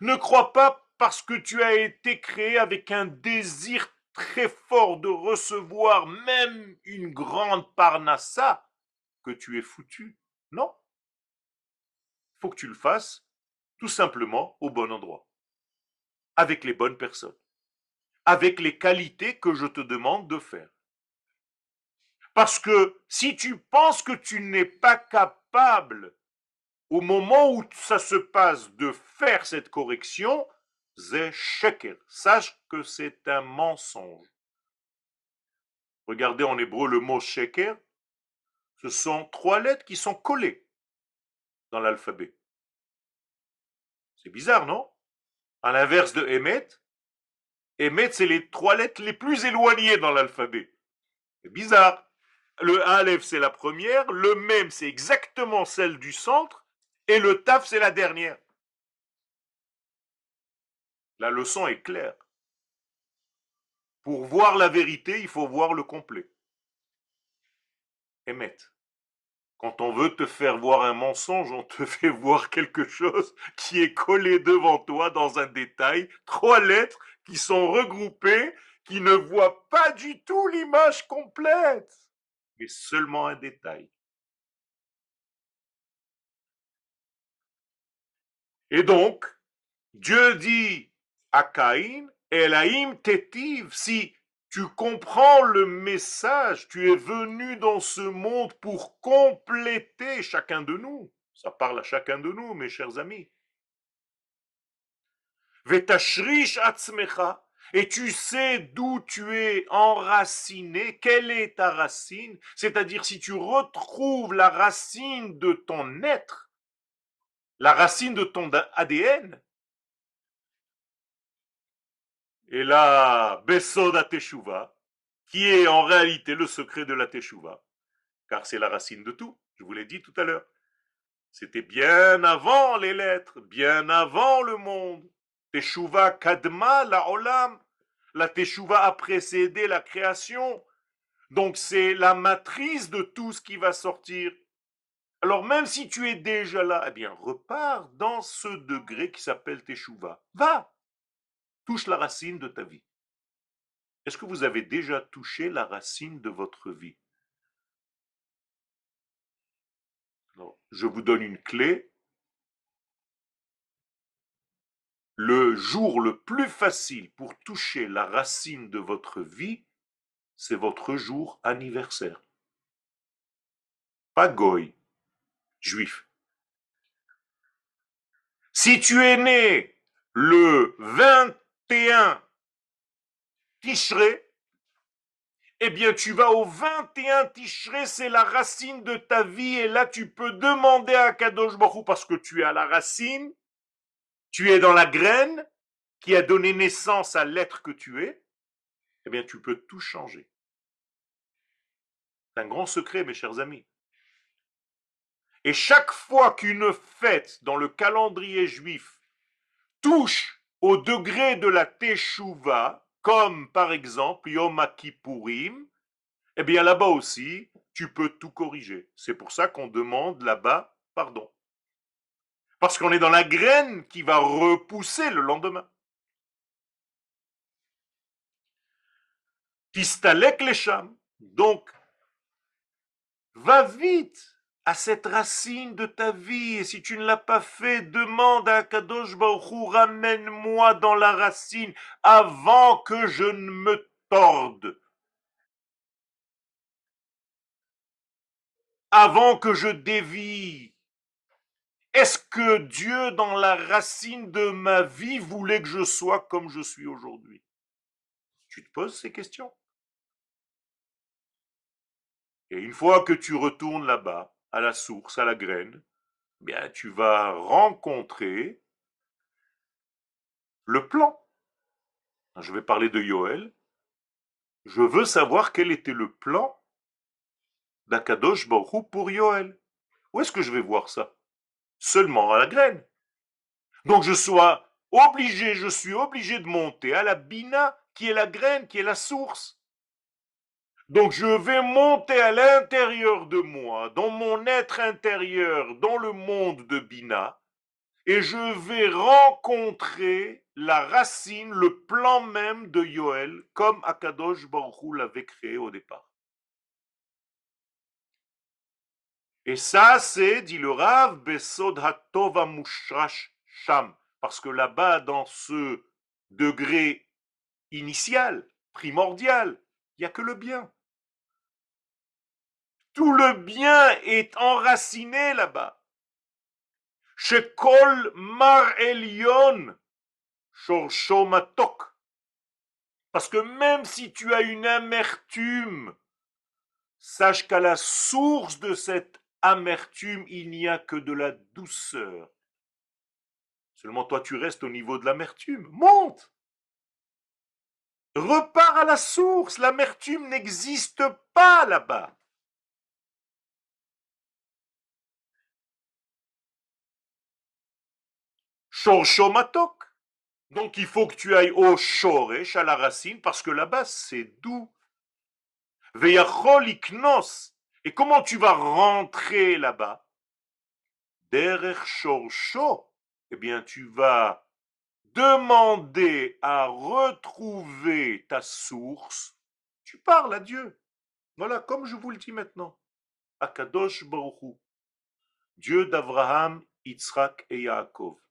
Ne crois pas parce que tu as été créé avec un désir très fort de recevoir même une grande parnassa que tu es foutu. Non. Que tu le fasses tout simplement au bon endroit, avec les bonnes personnes, avec les qualités que je te demande de faire. Parce que si tu penses que tu n'es pas capable au moment où ça se passe de faire cette correction, sheker. Sache que c'est un mensonge. Regardez en hébreu le mot sheker. Ce sont trois lettres qui sont collées dans l'alphabet. C'est bizarre, non? À l'inverse de Emet, Emet, c'est les trois lettres les plus éloignées dans l'alphabet. C'est bizarre. Le Aleph, c'est la première. Le Mem, c'est exactement celle du centre. Et le Taf, c'est la dernière. La leçon est claire. Pour voir la vérité, il faut voir le complet. Émet. Quand on veut te faire voir un mensonge, on te fait voir quelque chose qui est collé devant toi dans un détail, trois lettres qui sont regroupées, qui ne voient pas du tout l'image complète. Mais seulement un détail. Et donc, Dieu dit à Caïn, Elaim tetiv, si tu comprends le message, tu es venu dans ce monde pour compléter chacun de nous. Ça parle à chacun de nous, mes chers amis. Et tu sais d'où tu es enraciné, quelle est ta racine, c'est-à-dire si tu retrouves la racine de ton être, la racine de ton ADN, et là, Besod Teshuva, qui est en réalité le secret de la Teshuva, car c'est la racine de tout, je vous l'ai dit tout à l'heure. C'était bien avant les lettres, bien avant le monde. Teshuva kadma la olam. La teshuva a précédé la création. Donc c'est la matrice de tout ce qui va sortir. Alors même si tu es déjà là, eh bien repars dans ce degré qui s'appelle teshuva. Va, touche la racine de ta vie. Est-ce que vous avez déjà touché la racine de votre vie? Je vous donne une clé le jour le plus facile pour toucher la racine de votre vie, c'est votre jour anniversaire. Pas goy, juif. Si tu es né le 21 Tishré, eh bien tu vas au 21 Tishré, c'est la racine de ta vie, et là tu peux demander à Kadosh Baruch parce que tu es à la racine, tu es dans la graine qui a donné naissance à l'être que tu es, eh bien tu peux tout changer. C'est un grand secret, mes chers amis. Et chaque fois qu'une fête dans le calendrier juif touche au degré de la Teshuvah, comme par exemple Yom Kippourim, eh bien là-bas aussi, tu peux tout corriger. C'est pour ça qu'on demande là-bas pardon. Parce qu'on est dans la graine qui va repousser le lendemain. Tistalek les Donc, va vite à cette racine de ta vie. Et si tu ne l'as pas fait, demande à Kadosh Baruch Hu, ramène-moi dans la racine avant que je ne me torde. Avant que je dévie. Est-ce que Dieu, dans la racine de ma vie, voulait que je sois comme je suis aujourd'hui? Tu te poses ces questions? Et une fois que tu retournes là-bas, à la source, à la graine, eh bien tu vas rencontrer le plan. Je vais parler de Yoel. Je veux savoir quel était le plan d'Akadosh Baruch pour Yoel. Où est-ce que je vais voir ça? Seulement à la graine. Donc je sois obligé, je suis obligé de monter à la bina qui est la graine, qui est la source. Donc je vais monter à l'intérieur de moi, dans mon être intérieur, dans le monde de Bina, et je vais rencontrer la racine, le plan même de Yoel, comme Akadosh Baruch l'avait créé au départ. Et ça, c'est, dit le Rav, Besod Sham, parce que là-bas, dans ce degré initial, primordial, il n'y a que le bien. Tout le bien est enraciné là-bas. Chez Kol Mar Elion, Matok. Parce que même si tu as une amertume, sache qu'à la source de cette amertume, il n'y a que de la douceur. Seulement toi, tu restes au niveau de l'amertume. Monte Repars à la source. L'amertume n'existe pas là-bas. Donc il faut que tu ailles au Shoresh, à la racine, parce que là-bas c'est doux. Et comment tu vas rentrer là-bas? Derech Shorsho. Eh bien, tu vas demander à retrouver ta source. Tu parles à Dieu. Voilà, comme je vous le dis maintenant. Akadosh Baruch Dieu d'Abraham, Yitzhak et Yaakov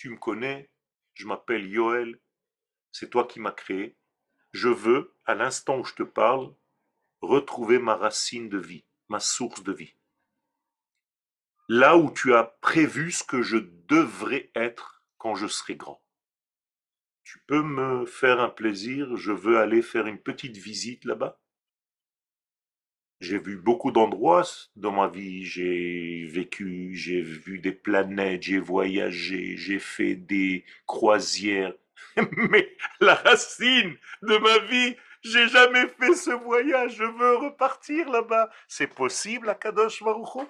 tu me connais, je m'appelle Yoel, c'est toi qui m'as créé. Je veux, à l'instant où je te parle, retrouver ma racine de vie, ma source de vie. Là où tu as prévu ce que je devrais être quand je serai grand. Tu peux me faire un plaisir, je veux aller faire une petite visite là-bas? J'ai vu beaucoup d'endroits dans ma vie. J'ai vécu, j'ai vu des planètes, j'ai voyagé, j'ai fait des croisières. Mais la racine de ma vie, j'ai jamais fait ce voyage. Je veux repartir là-bas. C'est possible à Kadosh Baruch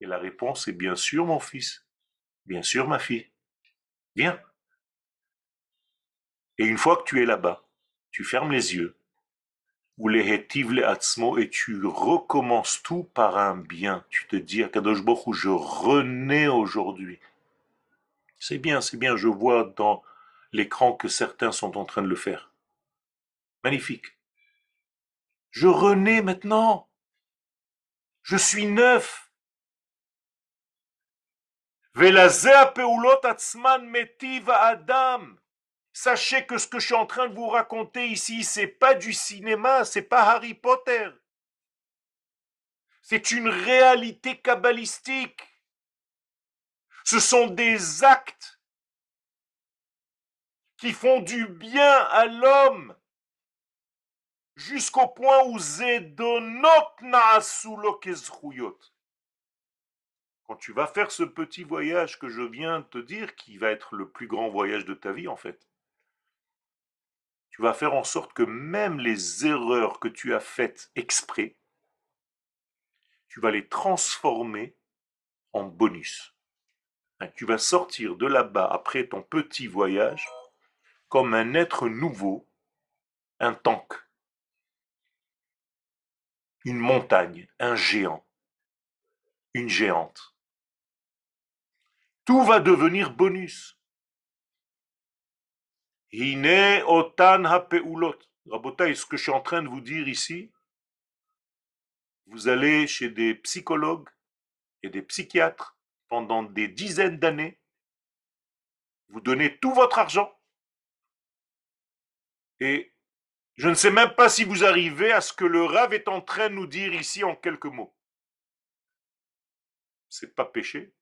Et la réponse est bien sûr, mon fils. Bien sûr, ma fille. Viens. Et une fois que tu es là-bas, tu fermes les yeux ou les et tu recommences tout par un bien. Tu te dis Kadosh je renais aujourd'hui. C'est bien, c'est bien, je vois dans l'écran que certains sont en train de le faire. Magnifique. Je renais maintenant. Je suis neuf. Adam. Sachez que ce que je suis en train de vous raconter ici, c'est pas du cinéma, c'est pas Harry Potter. C'est une réalité kabbalistique. Ce sont des actes qui font du bien à l'homme jusqu'au point où Zedonot Quand tu vas faire ce petit voyage que je viens de te dire, qui va être le plus grand voyage de ta vie en fait, tu vas faire en sorte que même les erreurs que tu as faites exprès, tu vas les transformer en bonus. Hein, tu vas sortir de là-bas après ton petit voyage comme un être nouveau, un tank, une montagne, un géant, une géante. Tout va devenir bonus. Hine otan Rabotaï, ce que je suis en train de vous dire ici, vous allez chez des psychologues et des psychiatres pendant des dizaines d'années, vous donnez tout votre argent, et je ne sais même pas si vous arrivez à ce que le Rav est en train de nous dire ici en quelques mots. C'est pas péché.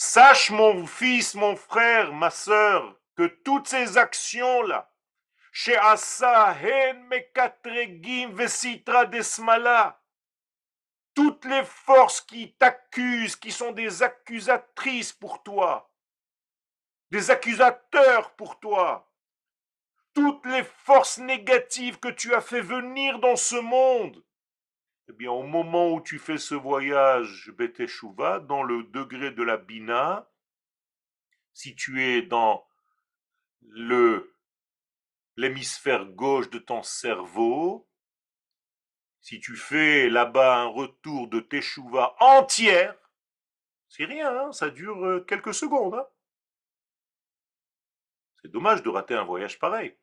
Sache mon fils, mon frère, ma sœur, que toutes ces actions-là, chez Mekatregim, Vesitra, Desmala, toutes les forces qui t'accusent, qui sont des accusatrices pour toi, des accusateurs pour toi, toutes les forces négatives que tu as fait venir dans ce monde, eh bien, au moment où tu fais ce voyage Beteshuva, dans le degré de la Bina, si tu es dans le l'hémisphère gauche de ton cerveau, si tu fais là-bas un retour de Teshuva entière, c'est rien, hein, ça dure euh, quelques secondes. Hein. C'est dommage de rater un voyage pareil.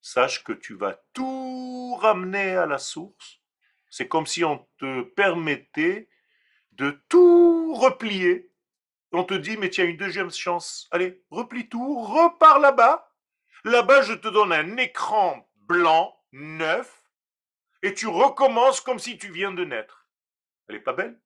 Sache que tu vas tout ramener à la source. C'est comme si on te permettait de tout replier. On te dit, mais tiens, une deuxième chance. Allez, replie tout, repars là-bas. Là-bas, je te donne un écran blanc, neuf, et tu recommences comme si tu viens de naître. Elle est pas belle?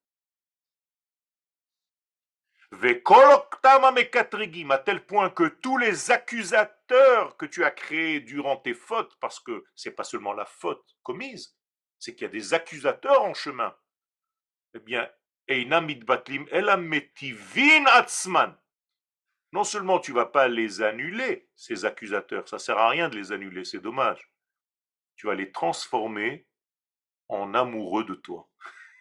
À tel point que tous les accusateurs que tu as créés durant tes fautes, parce que c'est pas seulement la faute commise, c'est qu'il y a des accusateurs en chemin. Eh bien, non seulement tu vas pas les annuler, ces accusateurs, ça sert à rien de les annuler, c'est dommage. Tu vas les transformer en amoureux de toi.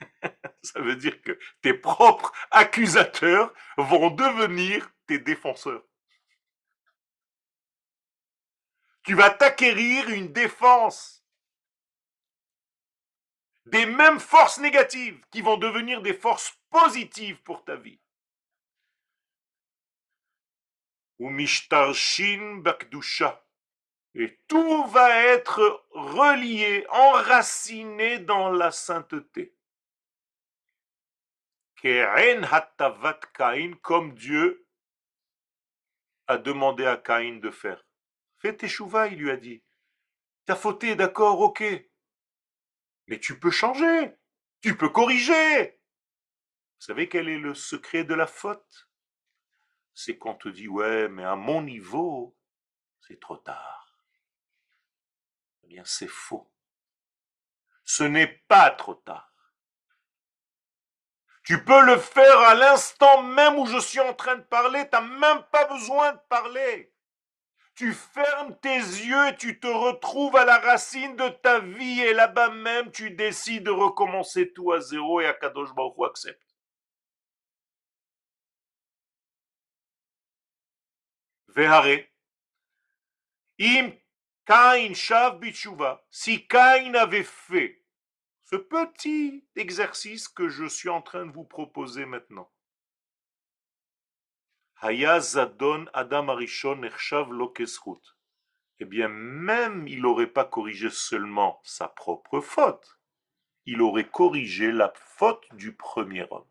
Ça veut dire que tes propres accusateurs vont devenir tes défenseurs. Tu vas t'acquérir une défense des mêmes forces négatives qui vont devenir des forces positives pour ta vie. Ou bakdusha. Et tout va être relié, enraciné dans la sainteté comme Dieu a demandé à Caïn de faire. Fais tes chouvas, il lui a dit. T'as fauté, d'accord, ok. Mais tu peux changer, tu peux corriger. Vous savez quel est le secret de la faute? C'est qu'on te dit, ouais, mais à mon niveau, c'est trop tard. Eh bien, c'est faux. Ce n'est pas trop tard. Tu peux le faire à l'instant même où je suis en train de parler, tu n'as même pas besoin de parler. Tu fermes tes yeux tu te retrouves à la racine de ta vie et là-bas même tu décides de recommencer tout à zéro et Akadosh Baruch accepte. Vehare. Im Kain Shav Si Kain avait fait ce petit exercice que je suis en train de vous proposer maintenant. Hayazadon Adam Arishon Eh bien, même il n'aurait pas corrigé seulement sa propre faute, il aurait corrigé la faute du premier homme.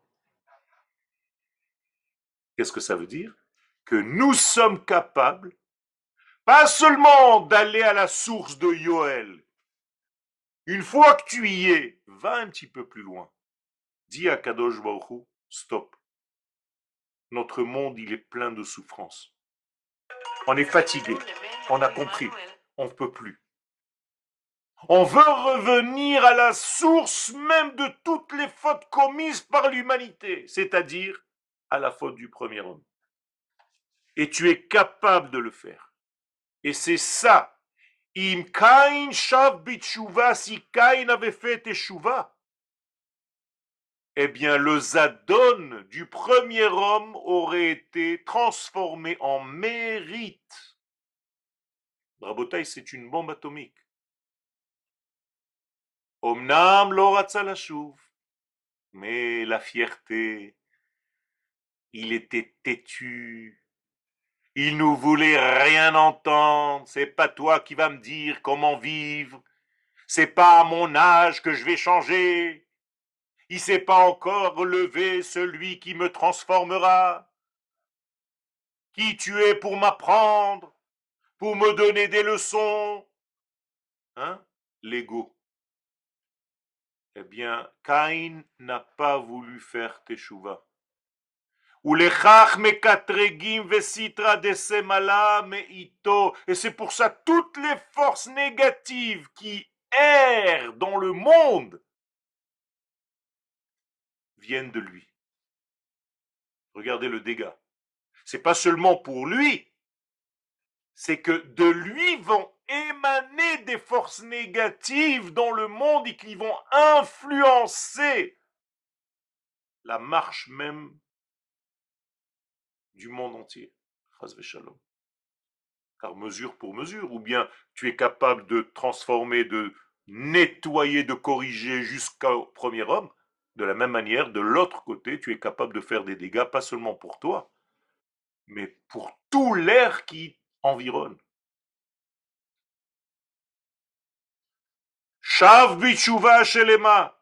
Qu'est-ce que ça veut dire? Que nous sommes capables, pas seulement d'aller à la source de Yoel, une fois que tu y es, va un petit peu plus loin. Dis à Kadosh Baruch stop. Notre monde, il est plein de souffrances. On est fatigué. On a compris. On ne peut plus. On veut revenir à la source même de toutes les fautes commises par l'humanité, c'est-à-dire à la faute du premier homme. Et tu es capable de le faire. Et c'est ça Im Kain shav si Kain avait fait teshuva, eh bien le zadon du premier homme aurait été transformé en mérite. Rabotai, c'est une bombe atomique. Omnam Mais la fierté, il était têtu. Il ne voulait rien entendre. C'est pas toi qui vas me dire comment vivre. C'est pas à mon âge que je vais changer. Il s'est pas encore levé celui qui me transformera. Qui tu es pour m'apprendre, pour me donner des leçons? Hein? L'ego. Eh bien, Caïn n'a pas voulu faire teshuva. Et c'est pour ça toutes les forces négatives qui errent dans le monde viennent de lui. Regardez le dégât. C'est pas seulement pour lui, c'est que de lui vont émaner des forces négatives dans le monde et qui vont influencer la marche même du monde entier. Car mesure pour mesure, ou bien tu es capable de transformer, de nettoyer, de corriger jusqu'au premier homme, de la même manière, de l'autre côté, tu es capable de faire des dégâts, pas seulement pour toi, mais pour tout l'air qui environne. Shav bichuva shelema.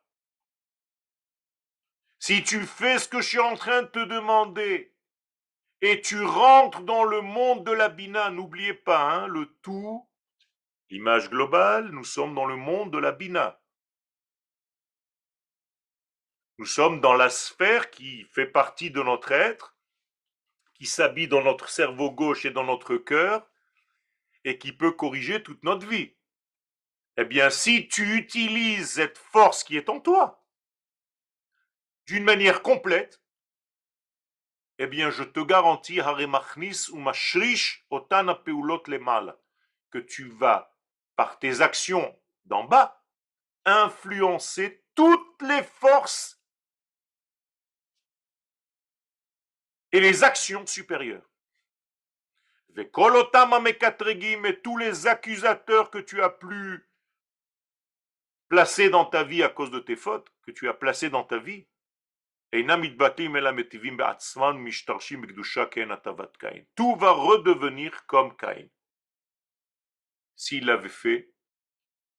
Si tu fais ce que je suis en train de te demander et tu rentres dans le monde de la bina, n'oubliez pas, hein, le tout, l'image globale, nous sommes dans le monde de la bina. Nous sommes dans la sphère qui fait partie de notre être, qui s'habille dans notre cerveau gauche et dans notre cœur, et qui peut corriger toute notre vie. Eh bien, si tu utilises cette force qui est en toi, d'une manière complète, eh bien, je te garantis, que tu vas, par tes actions d'en bas, influencer toutes les forces et les actions supérieures. Et tous les accusateurs que tu as plus placés dans ta vie à cause de tes fautes, que tu as placés dans ta vie, tout va redevenir comme Caïn. S'il avait fait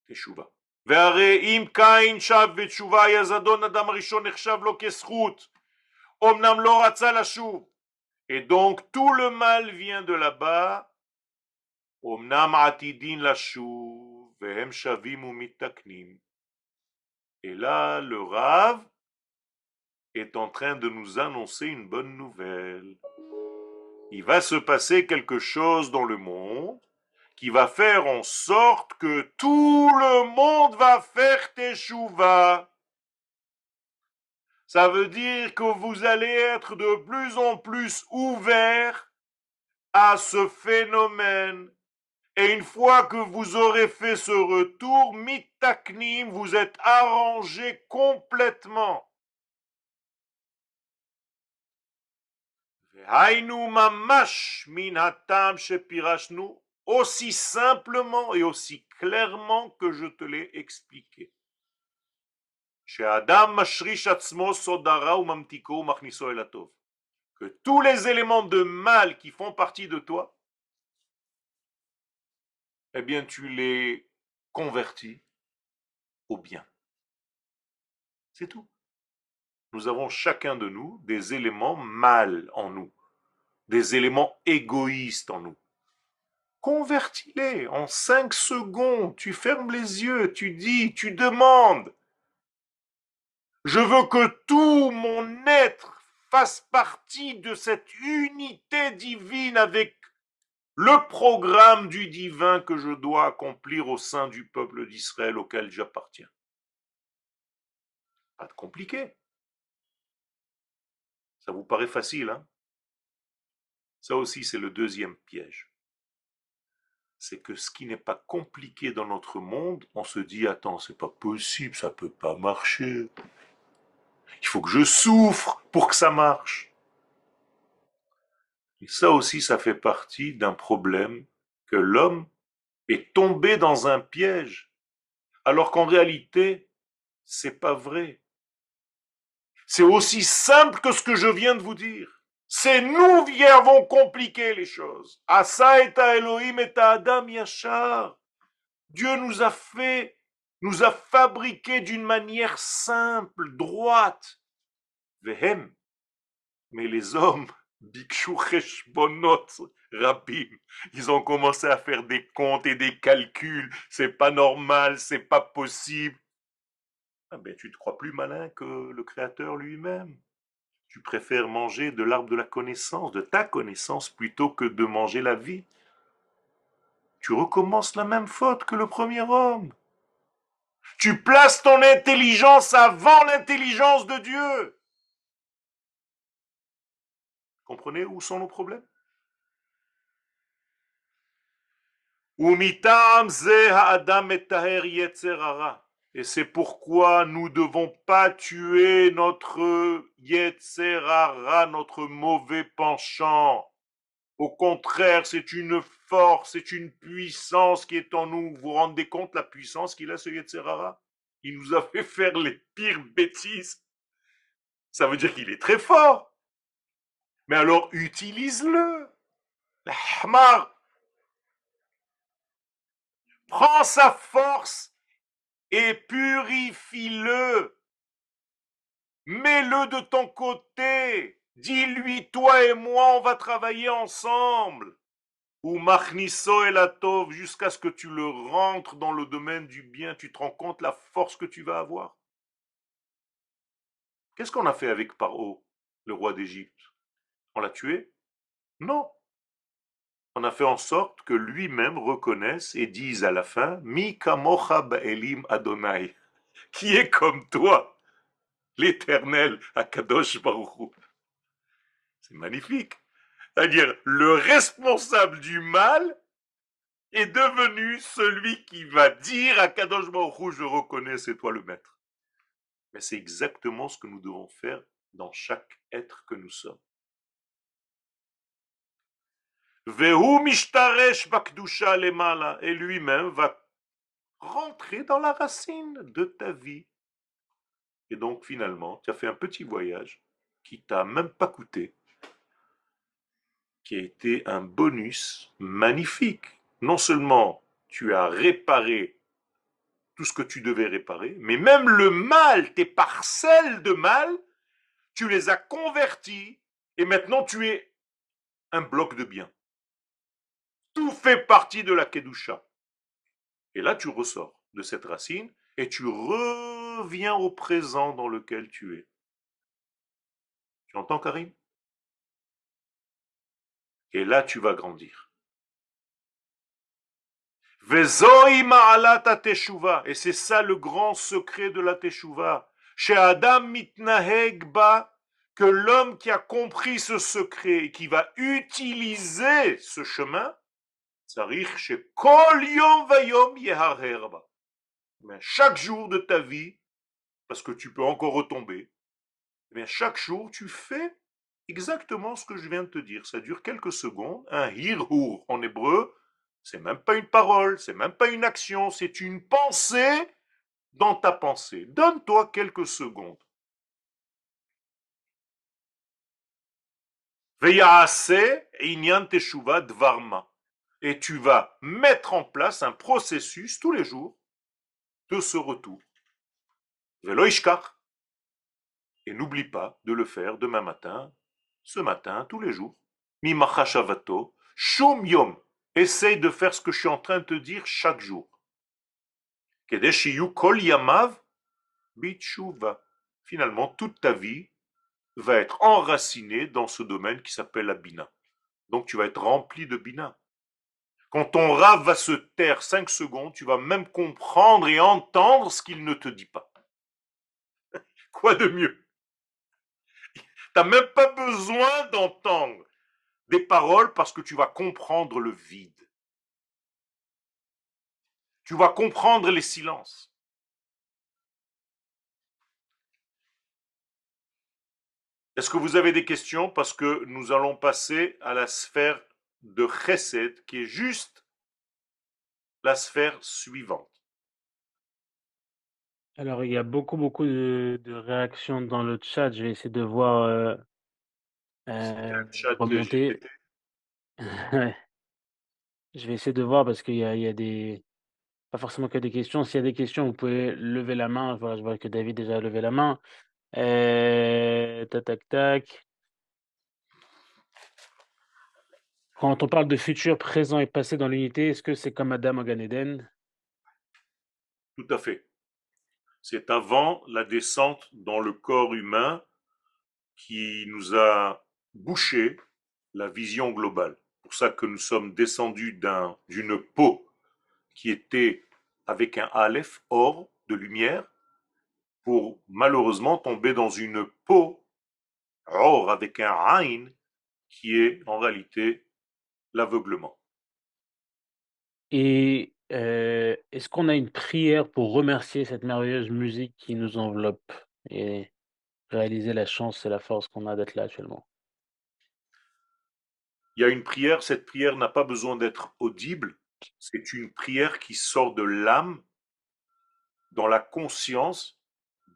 teshuva. והרי Caïn shav shuva ותשובה היה זדון אדם הראשון נחשב לו כזכות. אמנם לא רצה לשוב. Et donc tout le mal vient de là-bas. אמנם עתידין לשוב, והם שבים ומתקנים. Et là, le Rav est en train de nous annoncer une bonne nouvelle. Il va se passer quelque chose dans le monde qui va faire en sorte que tout le monde va faire teshuva. Ça veut dire que vous allez être de plus en plus ouverts à ce phénomène. Et une fois que vous aurez fait ce retour, mitaknim, vous êtes arrangé complètement. Aussi simplement et aussi clairement que je te l'ai expliqué. Que tous les éléments de mal qui font partie de toi, eh bien tu les convertis au bien. C'est tout nous avons chacun de nous des éléments mal en nous, des éléments égoïstes en nous. Convertis-les en cinq secondes, tu fermes les yeux, tu dis, tu demandes. Je veux que tout mon être fasse partie de cette unité divine avec le programme du divin que je dois accomplir au sein du peuple d'Israël auquel j'appartiens. Pas de compliqué. Ça vous paraît facile, hein? Ça aussi, c'est le deuxième piège. C'est que ce qui n'est pas compliqué dans notre monde, on se dit attends, c'est pas possible, ça peut pas marcher. Il faut que je souffre pour que ça marche. Et ça aussi, ça fait partie d'un problème que l'homme est tombé dans un piège, alors qu'en réalité, c'est pas vrai. C'est aussi simple que ce que je viens de vous dire. C'est nous qui avons compliqué les choses. Asa et Elohim et Adam Yachar. Dieu nous a fait, nous a fabriqué d'une manière simple, droite. Vehem. Mais les hommes, Bikshu ils ont commencé à faire des comptes et des calculs. C'est pas normal, c'est pas possible. Ah ben, tu te crois plus malin que le Créateur lui-même. Tu préfères manger de l'arbre de la connaissance, de ta connaissance, plutôt que de manger la vie? Tu recommences la même faute que le premier homme. Tu places ton intelligence avant l'intelligence de Dieu. Comprenez où sont nos problèmes? Et c'est pourquoi nous ne devons pas tuer notre Yetzerara, notre mauvais penchant. Au contraire, c'est une force, c'est une puissance qui est en nous. Vous vous rendez compte la puissance qu'il a, ce Yetzerara? Il nous a fait faire les pires bêtises. Ça veut dire qu'il est très fort. Mais alors, utilise-le. Hamar. Prends sa force et purifie-le. Mets-le de ton côté. Dis-lui, toi et moi, on va travailler ensemble. Ou machniso et la jusqu'à ce que tu le rentres dans le domaine du bien. Tu te rends compte la force que tu vas avoir. Qu'est-ce qu'on a fait avec Paro, le roi d'Égypte? On l'a tué? Non. On a fait en sorte que lui-même reconnaisse et dise à la fin Mi elim Adonai, qui est comme toi, l'éternel Akadosh Baruch C'est magnifique. C'est-à-dire, le responsable du mal est devenu celui qui va dire à Kadosh Baruch je reconnais, c'est toi le maître. Mais c'est exactement ce que nous devons faire dans chaque être que nous sommes. Et lui-même va rentrer dans la racine de ta vie. Et donc finalement, tu as fait un petit voyage qui t'a même pas coûté, qui a été un bonus magnifique. Non seulement tu as réparé tout ce que tu devais réparer, mais même le mal, tes parcelles de mal, tu les as converties et maintenant tu es un bloc de bien. Tout fait partie de la Kedusha. Et là, tu ressors de cette racine et tu reviens au présent dans lequel tu es. Tu entends, Karim Et là, tu vas grandir. Et c'est ça le grand secret de la Teshuvah. Chez Adam mitnaheg que l'homme qui a compris ce secret et qui va utiliser ce chemin, mais chaque jour de ta vie, parce que tu peux encore retomber, mais chaque jour tu fais exactement ce que je viens de te dire. Ça dure quelques secondes. Un hirhur en hébreu, c'est même pas une parole, c'est même pas une action, c'est une pensée dans ta pensée. Donne-toi quelques secondes. Et tu vas mettre en place un processus tous les jours de ce retour. Et n'oublie pas de le faire demain matin, ce matin, tous les jours. Mimachashavato, shum yom. Essaye de faire ce que je suis en train de te dire chaque jour. kol yamav Finalement, toute ta vie va être enracinée dans ce domaine qui s'appelle la bina. Donc tu vas être rempli de bina. Quand ton rave va se taire cinq secondes, tu vas même comprendre et entendre ce qu'il ne te dit pas. Quoi de mieux? Tu n'as même pas besoin d'entendre des paroles parce que tu vas comprendre le vide. Tu vas comprendre les silences. Est-ce que vous avez des questions? Parce que nous allons passer à la sphère de Chesed, qui est juste la sphère suivante. Alors, il y a beaucoup, beaucoup de, de réactions dans le chat. Je vais essayer de voir euh, euh, Chat remonter. Je vais essayer de voir parce qu'il y y a des... Pas forcément que des questions. S'il y a des questions, vous pouvez lever la main. Voilà, je vois que David déjà a levé la main. Euh, tac, tac, tac. Quand on parle de futur, présent et passé dans l'unité, est-ce que c'est comme Adam au Gan Eden? Tout à fait. C'est avant la descente dans le corps humain qui nous a bouché la vision globale. pour ça que nous sommes descendus d'un- d'une peau qui était avec un aleph, or, de lumière, pour malheureusement tomber dans une peau, or, avec un ain, qui est en réalité l'aveuglement. Et euh, est-ce qu'on a une prière pour remercier cette merveilleuse musique qui nous enveloppe et réaliser la chance et la force qu'on a d'être là actuellement? Il y a une prière, cette prière n'a pas besoin d'être audible, c'est une prière qui sort de l'âme dans la conscience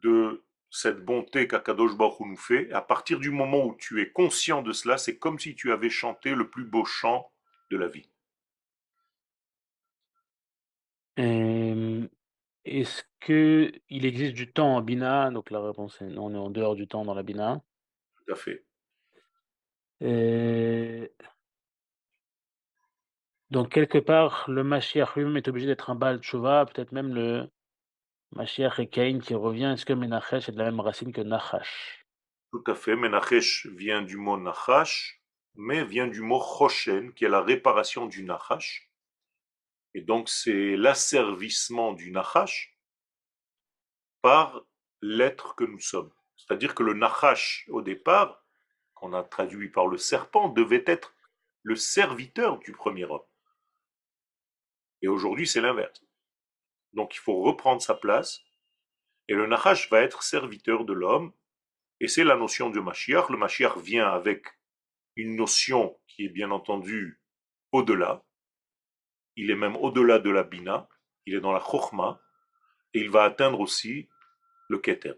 de cette bonté qu'Akadosh Baruch Hu nous fait. À partir du moment où tu es conscient de cela, c'est comme si tu avais chanté le plus beau chant de la vie. Euh, est-ce que il existe du temps en Bina? Donc la réponse est non, on est en dehors du temps dans la Bina. Tout à fait. Euh, donc quelque part, le Mashiach lui-même est obligé d'être un Baal Tshuva, peut-être même le Mashiach et Caïn qui revient. Est-ce que Menachesh est de la même racine que Nachash? Tout à fait. Menachesh vient du mot Nachash, mais vient du mot Choshen, qui est la réparation du Nachash. Et donc, c'est l'asservissement du Nachash par l'être que nous sommes. C'est-à-dire que le Nachash, au départ, qu'on a traduit par le serpent, devait être le serviteur du premier homme. Et aujourd'hui, c'est l'inverse. Donc, il faut reprendre sa place. Et le Nachash va être serviteur de l'homme. Et c'est la notion de Mashiach. Le Mashiach vient avec une notion qui est bien entendu au-delà. Il est même au-delà de la Bina. Il est dans la Chokhmah. Et il va atteindre aussi le Keter.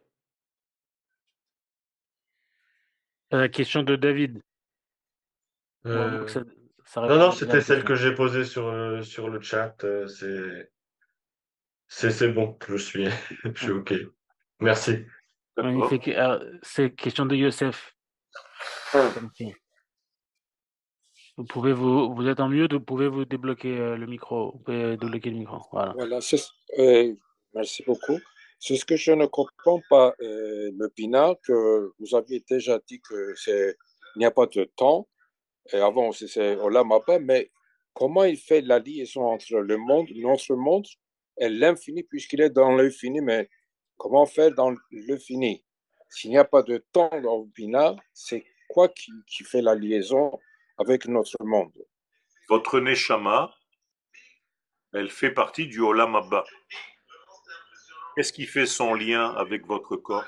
Euh, question de David. Euh, Donc, ça, ça Non, répond non, c'était la celle que j'ai posée sur, le- sur le chat. euh, C'est, c'est, c'est bon, je suis, je suis OK. Merci. Magnifique. Alors, c'est question de Youssef. Compris. Vous pouvez vous, vous êtes en mute, vous pouvez vous débloquer euh, le micro, vous pouvez débloquer le micro. Voilà. Voilà, euh, merci beaucoup. C'est ce que je ne comprends pas, euh, le Bina, que vous aviez déjà dit que c'est, il n'y a pas de temps. Et avant, c'est, c'est Olam Abba, mais comment il fait la liaison entre le monde, notre monde, l'infini, puisqu'il est dans l'infini, mais comment faire dans le fini? S'il n'y a pas de temps dans le Bina, c'est quoi qui, qui fait la liaison avec notre monde? Votre Neshama, elle fait partie du Olam Abba. Qu'est-ce qui fait son lien avec votre corps?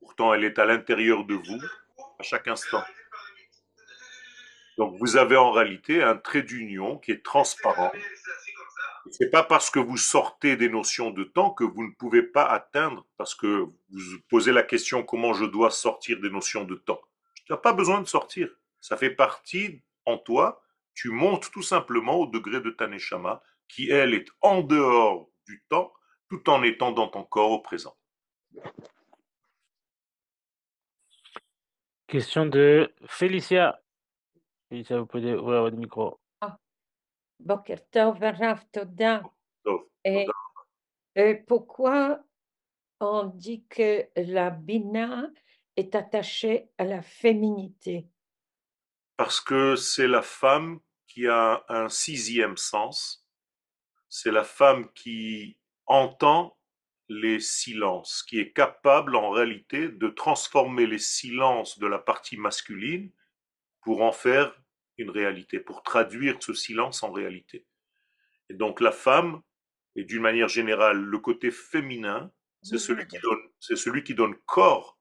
Pourtant, elle est à l'intérieur de vous à chaque instant. Donc, vous avez en réalité un trait d'union qui est transparent. Ce n'est pas parce que vous sortez des notions de temps que vous ne pouvez pas atteindre, parce que vous vous posez la question comment je dois sortir des notions de temps? Tu n'as pas besoin de sortir. Ça fait partie en toi. Tu montes tout simplement au degré de ta neshama, qui elle est en dehors du temps, tout en étant dans ton corps au présent. Question de Félicia. Félicia, vous pouvez ouvrir votre micro. Boker Tov, Rav, Toda. Et pourquoi on dit que la Bina est attachée à la féminité? Parce que c'est la femme qui a un sixième sens. C'est la femme qui entend les silences, qui est capable en réalité de transformer les silences de la partie masculine pour en faire une réalité, pour traduire ce silence en réalité. Et donc la femme, et d'une manière générale, le côté féminin, c'est celui qui donne, c'est celui qui donne corps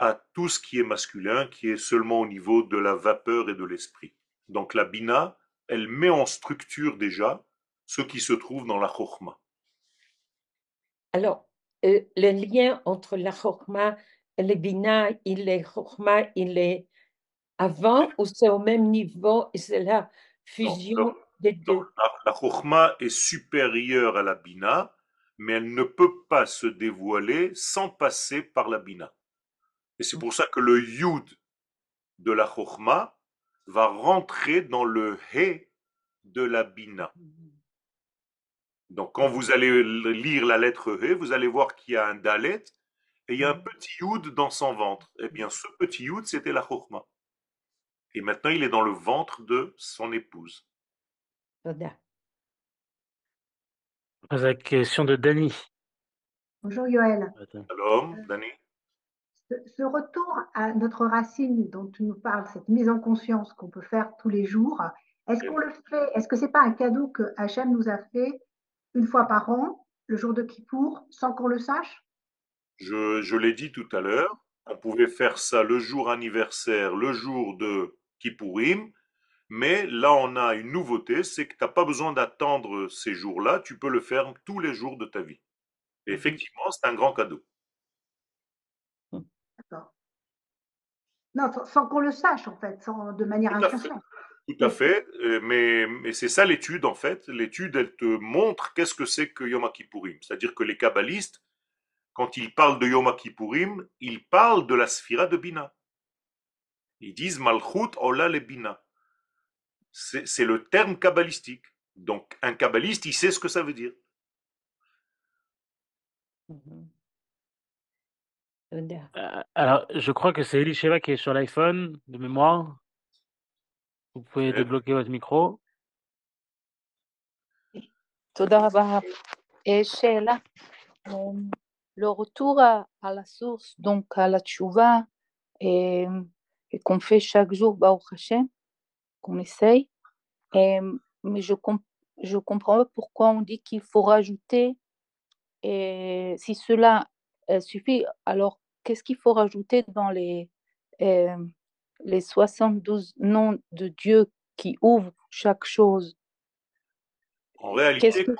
à tout ce qui est masculin, qui est seulement au niveau de la vapeur et de l'esprit. Donc la bina, elle met en structure déjà ce qui se trouve dans la chokhmah. Alors, euh, le lien entre la chokma et le bina, il est chokma, il est avant ou c'est au même niveau et c'est la fusion des deux? la, la chokhma est supérieure à la bina, mais elle ne peut pas se dévoiler sans passer par la bina. Et c'est pour ça que le yud de la chokhma va rentrer dans le he de la bina. Donc, quand vous allez lire la lettre He, vous allez voir qu'il y a un dalet et il y a un petit yud dans son ventre. Eh bien, ce petit yud, c'était la chokhma. Et maintenant, il est dans le ventre de son épouse. La question de Dany. Bonjour Yoël. Attends. Shalom, Dani. Ce, ce retour à notre racine dont tu nous parles, cette mise en conscience qu'on peut faire tous les jours, est-ce qu'on le fait Est-ce que c'est pas un cadeau que Hachem nous a fait une fois par an, le jour de Kippour, sans qu'on le sache? Je, je l'ai dit tout à l'heure, on pouvait faire ça le jour anniversaire, le jour de Kippourim, mais là on a une nouveauté, c'est que tu n'as pas besoin d'attendre ces jours-là, tu peux le faire tous les jours de ta vie. Et effectivement, c'est un grand cadeau. D'accord. Non, sans, qu'on le sache en fait, sans, de manière Tout à fait. inconsciente. Tout à fait, euh, mais, mais c'est ça l'étude en fait. L'étude, elle te montre qu'est-ce que c'est que Yom Kippourim. C'est-à-dire que les kabbalistes, quand ils parlent de Yom Kippourim, ils parlent de la sphira de Bina. Ils disent Malchut Ola Lebina. C'est le terme kabbalistique. Donc un kabbaliste, il sait ce que ça veut dire. Mm-hmm. Euh, alors, je crois que c'est Elisheva qui est sur l'iPhone, de mémoire. Vous pouvez débloquer votre micro. Et là, euh, le retour à, la source, donc à la tchouva, et et qu'on fait chaque jour, qu'on essaye, et, mais je je comprends pas pourquoi on dit qu'il faut rajouter, et si cela euh, suffit, alors qu'est-ce qu'il faut rajouter dans les, euh, les 72 noms de Dieu qui ouvrent chaque chose? En réalité, que...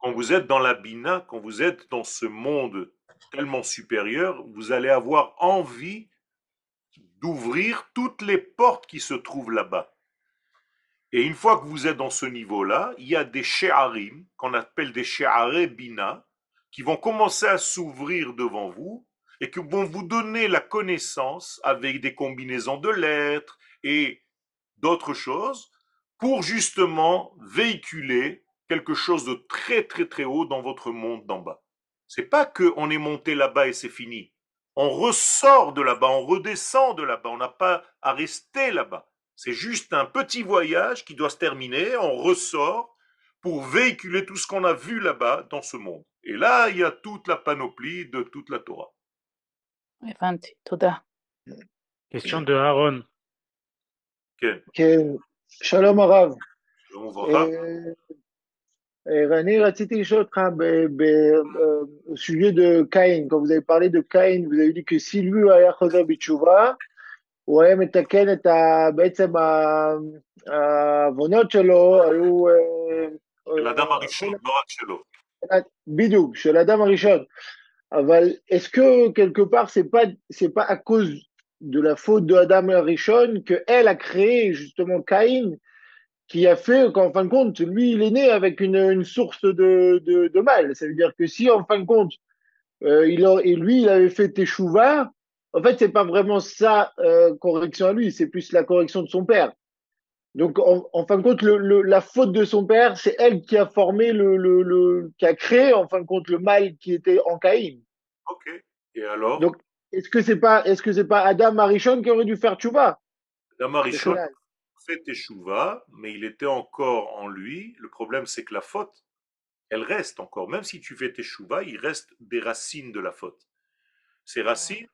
quand vous êtes dans la Bina, quand vous êtes dans ce monde tellement supérieur, vous allez avoir envie d'ouvrir toutes les portes qui se trouvent là-bas. Et une fois que vous êtes dans ce niveau-là, il y a des she'arim, qu'on appelle des she'are bina, qui vont commencer à s'ouvrir devant vous et qui vont vous donner la connaissance avec des combinaisons de lettres et d'autres choses pour justement véhiculer quelque chose de très très très haut dans votre monde d'en bas. C'est pas que on est monté là-bas et c'est fini. On ressort de là-bas, on redescend de là-bas, on n'a pas à rester là-bas. C'est juste un petit voyage qui doit se terminer, on ressort pour véhiculer tout ce qu'on a vu là-bas dans ce monde. Et là, il y a toute la panoplie de toute la Torah. Question de Aaron. Shalom Arav. René, רציתי לשאול אותך ב- ב- euh, au sujet de Caïn. Quand vous avez parlé de Caïn, vous avez dit que si lui היה חוזר בתשובה, הוא היה מתקן את ה... בעצם ה- העוונות שלו היו... אה, של האדם אה, הראשון, לא רק שלו. בדיוק, של האדם הראשון. אבל est-ce que quelque part c'est pas c'est pas à cause de la faute de qui a fait qu'en fin de compte lui il est né avec une, une source de, de, de mal. Ça veut dire que si en fin de compte euh, il a, et lui il avait fait Teshuvah, en fait c'est pas vraiment sa euh, correction à lui, c'est plus la correction de son père. Donc, en, en fin de compte, le, le, la faute de son père, c'est elle qui a formé le, le, qui a créé, en fin de compte, le mal qui était en Caïn. Ok. Et alors? Donc, est-ce que c'est pas, est-ce que c'est pas Adam Arishon qui aurait dû faire tchouva? Adam Arishon? Fait Teshuvah, mais il était encore en lui. Le problème, c'est que la faute, elle reste encore. Même si tu fais Teshuvah, il reste des racines de la faute. Ces racines,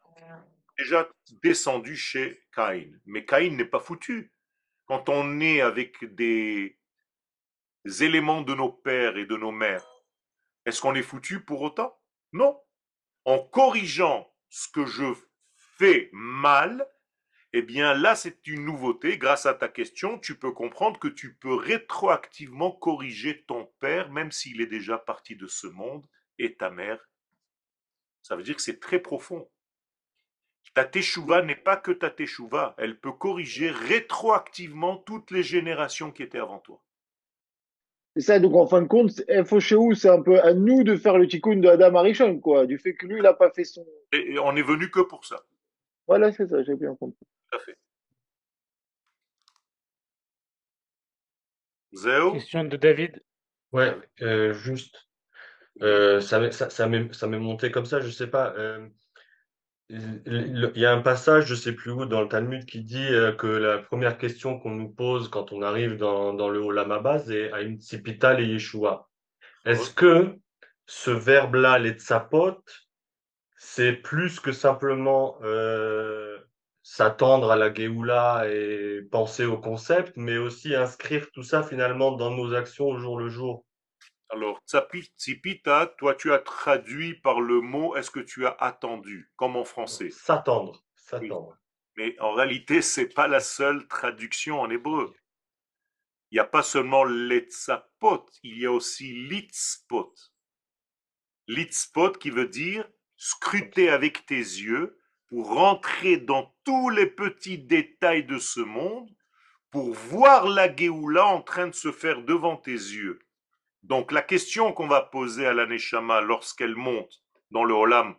déjà descendues chez Caïn. Mais Caïn n'est pas foutu. Quand on est avec des éléments de nos pères et de nos mères, est-ce qu'on est foutu pour autant? Non. En corrigeant ce que je fais mal, eh bien là, c'est une nouveauté. Grâce à ta question, tu peux comprendre que tu peux rétroactivement corriger ton père, même s'il est déjà parti de ce monde, et ta mère Ça veut dire que c'est très profond. Ta teshuva n'est pas que ta teshuva, elle peut corriger rétroactivement toutes les générations qui étaient avant toi. C'est ça, donc en fin de compte, FOCHEU, c'est un peu à nous de faire le tikkun de Adam Arishon, quoi, du fait que lui, il n'a pas fait son. Et, et on est venu que pour ça. Voilà, c'est ça, j'ai bien compris. Tout à fait. Zéo Question de David. Ouais, euh, juste, euh, ça m'est ça, ça m'est ça m'est monté comme ça, je sais pas. euh, il y a un passage, je sais plus où, dans le Talmud qui dit euh, que la première question qu'on nous pose quand on arrive dans, dans le Olam Haba, c'est à une et Yeshua. Est-ce que ce verbe-là, les tzapot, c'est plus que simplement euh, s'attendre à la Géoula et penser au concept, mais aussi inscrire tout ça finalement dans nos actions au jour le jour? Alors, tzipita, toi tu as traduit par le mot est-ce que tu as attendu, comme en français. S'attendre, s'attendre. Mais en réalité, c'est pas la seule traduction en hébreu. Il n'y a pas seulement l'etzapot, il y a aussi l'itzpot. L'itzpot qui veut dire scruter avec tes yeux pour rentrer dans tous les petits détails de ce monde, pour voir la Géoula en train de se faire devant tes yeux. Donc la question qu'on va poser à la Neshama lorsqu'elle monte dans le Olam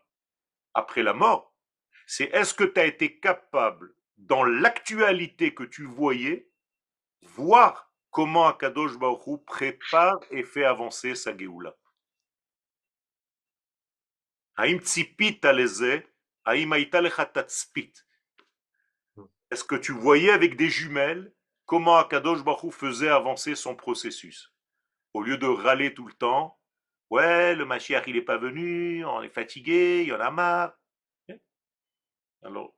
après la mort, c'est est-ce que tu as été capable, dans l'actualité que tu voyais, voir comment Akadosh Baruch prépare et fait avancer sa Géoula? Haïm tzipita leze, haïm tatzpit. Est-ce que tu voyais avec des jumelles comment Akadosh Baruch faisait avancer son processus? Au lieu de râler tout le temps, ouais, le Mashiach il n'est pas venu, on est fatigué, il y en a marre. Alors,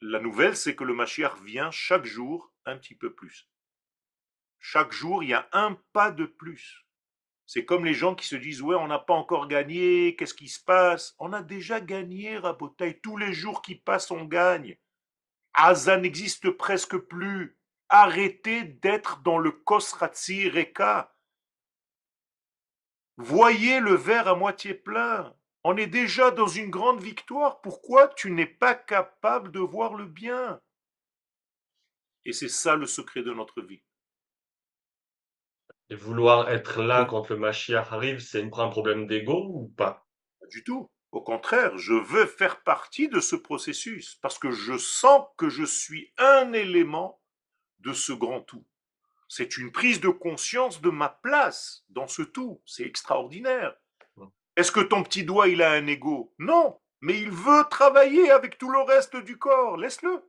la nouvelle, c'est que le Mashiach vient chaque jour un petit peu plus. Chaque jour, il y a un pas de plus. C'est comme les gens qui se disent Ouais, on n'a pas encore gagné, qu'est-ce qui se passe? On a déjà gagné, Rabotaï. Tous les jours qui passent, on gagne. Asa n'existe presque plus. Arrêtez d'être dans le Kosratzi Reka. Voyez le verre à moitié plein. On est déjà dans une grande victoire. Pourquoi tu n'es pas capable de voir le bien? Et c'est ça le secret de notre vie. Et vouloir être là quand le Mashiach arrive, c'est un problème d'ego ou pas? Pas du tout. Au contraire, je veux faire partie de ce processus parce que je sens que je suis un élément de ce grand tout. C'est une prise de conscience de ma place dans ce tout. C'est extraordinaire. Est-ce que ton petit doigt, il a un ego? Non, mais il veut travailler avec tout le reste du corps. Laisse-le.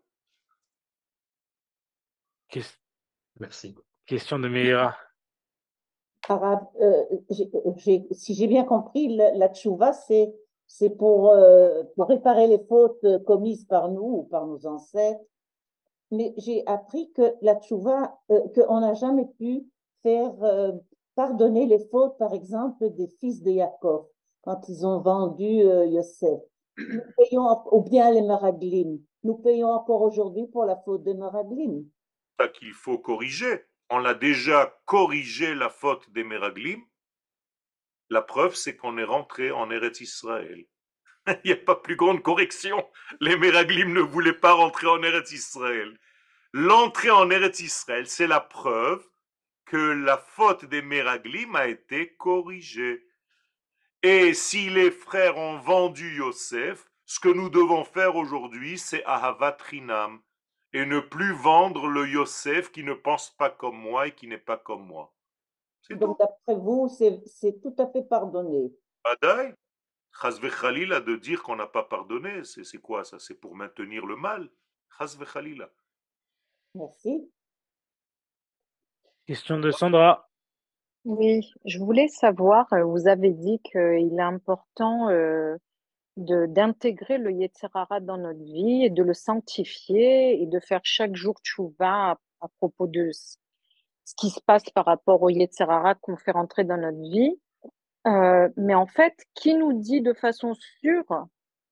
Merci. Question de Meira. Euh, si j'ai bien compris, la, tchouva, c'est euh, pour réparer les fautes commises par nous ou par nos ancêtres. Mais j'ai appris que la tchouva, euh, qu'on n'a jamais pu faire pardonner les fautes, par exemple, des fils de Yaakov, quand ils ont vendu Yosef. Nous payons, ou bien les Meraglim. Nous payons encore aujourd'hui pour la faute des Meraglim. ça qu'il faut corriger. On l'a déjà corrigé la faute des Meraglim. La preuve, c'est qu'on est rentré en Eretz Israël. Il n'y a pas plus grande correction. Les Meraglim ne voulaient pas rentrer en Eretz Israël. L'entrée en Eretz Israël, c'est la preuve que la faute des Meraglim a été corrigée. Et si les frères ont vendu Yosef, ce que nous devons faire aujourd'hui, c'est Ahavat Rinam et ne plus vendre le Yosef qui ne pense pas comme moi et qui n'est pas comme moi. C'est tout. Donc, d'après vous, c'est c'est tout à fait pardonné. Badaï, Chas v'chalila de dire qu'on n'a pas pardonné, c'est c'est quoi ça? C'est pour maintenir le mal? Chas v'chalila. Merci. Question de Sandra. Oui, je voulais savoir, euh, vous avez dit qu'il est important euh, d'intégrer le Yetzirara dans notre vie et de le sanctifier et de faire chaque jour tchouva à, propos de ce qui se passe par rapport au Yetzirara qu'on fait rentrer dans notre vie. Euh, mais en fait, qui nous dit de façon sûre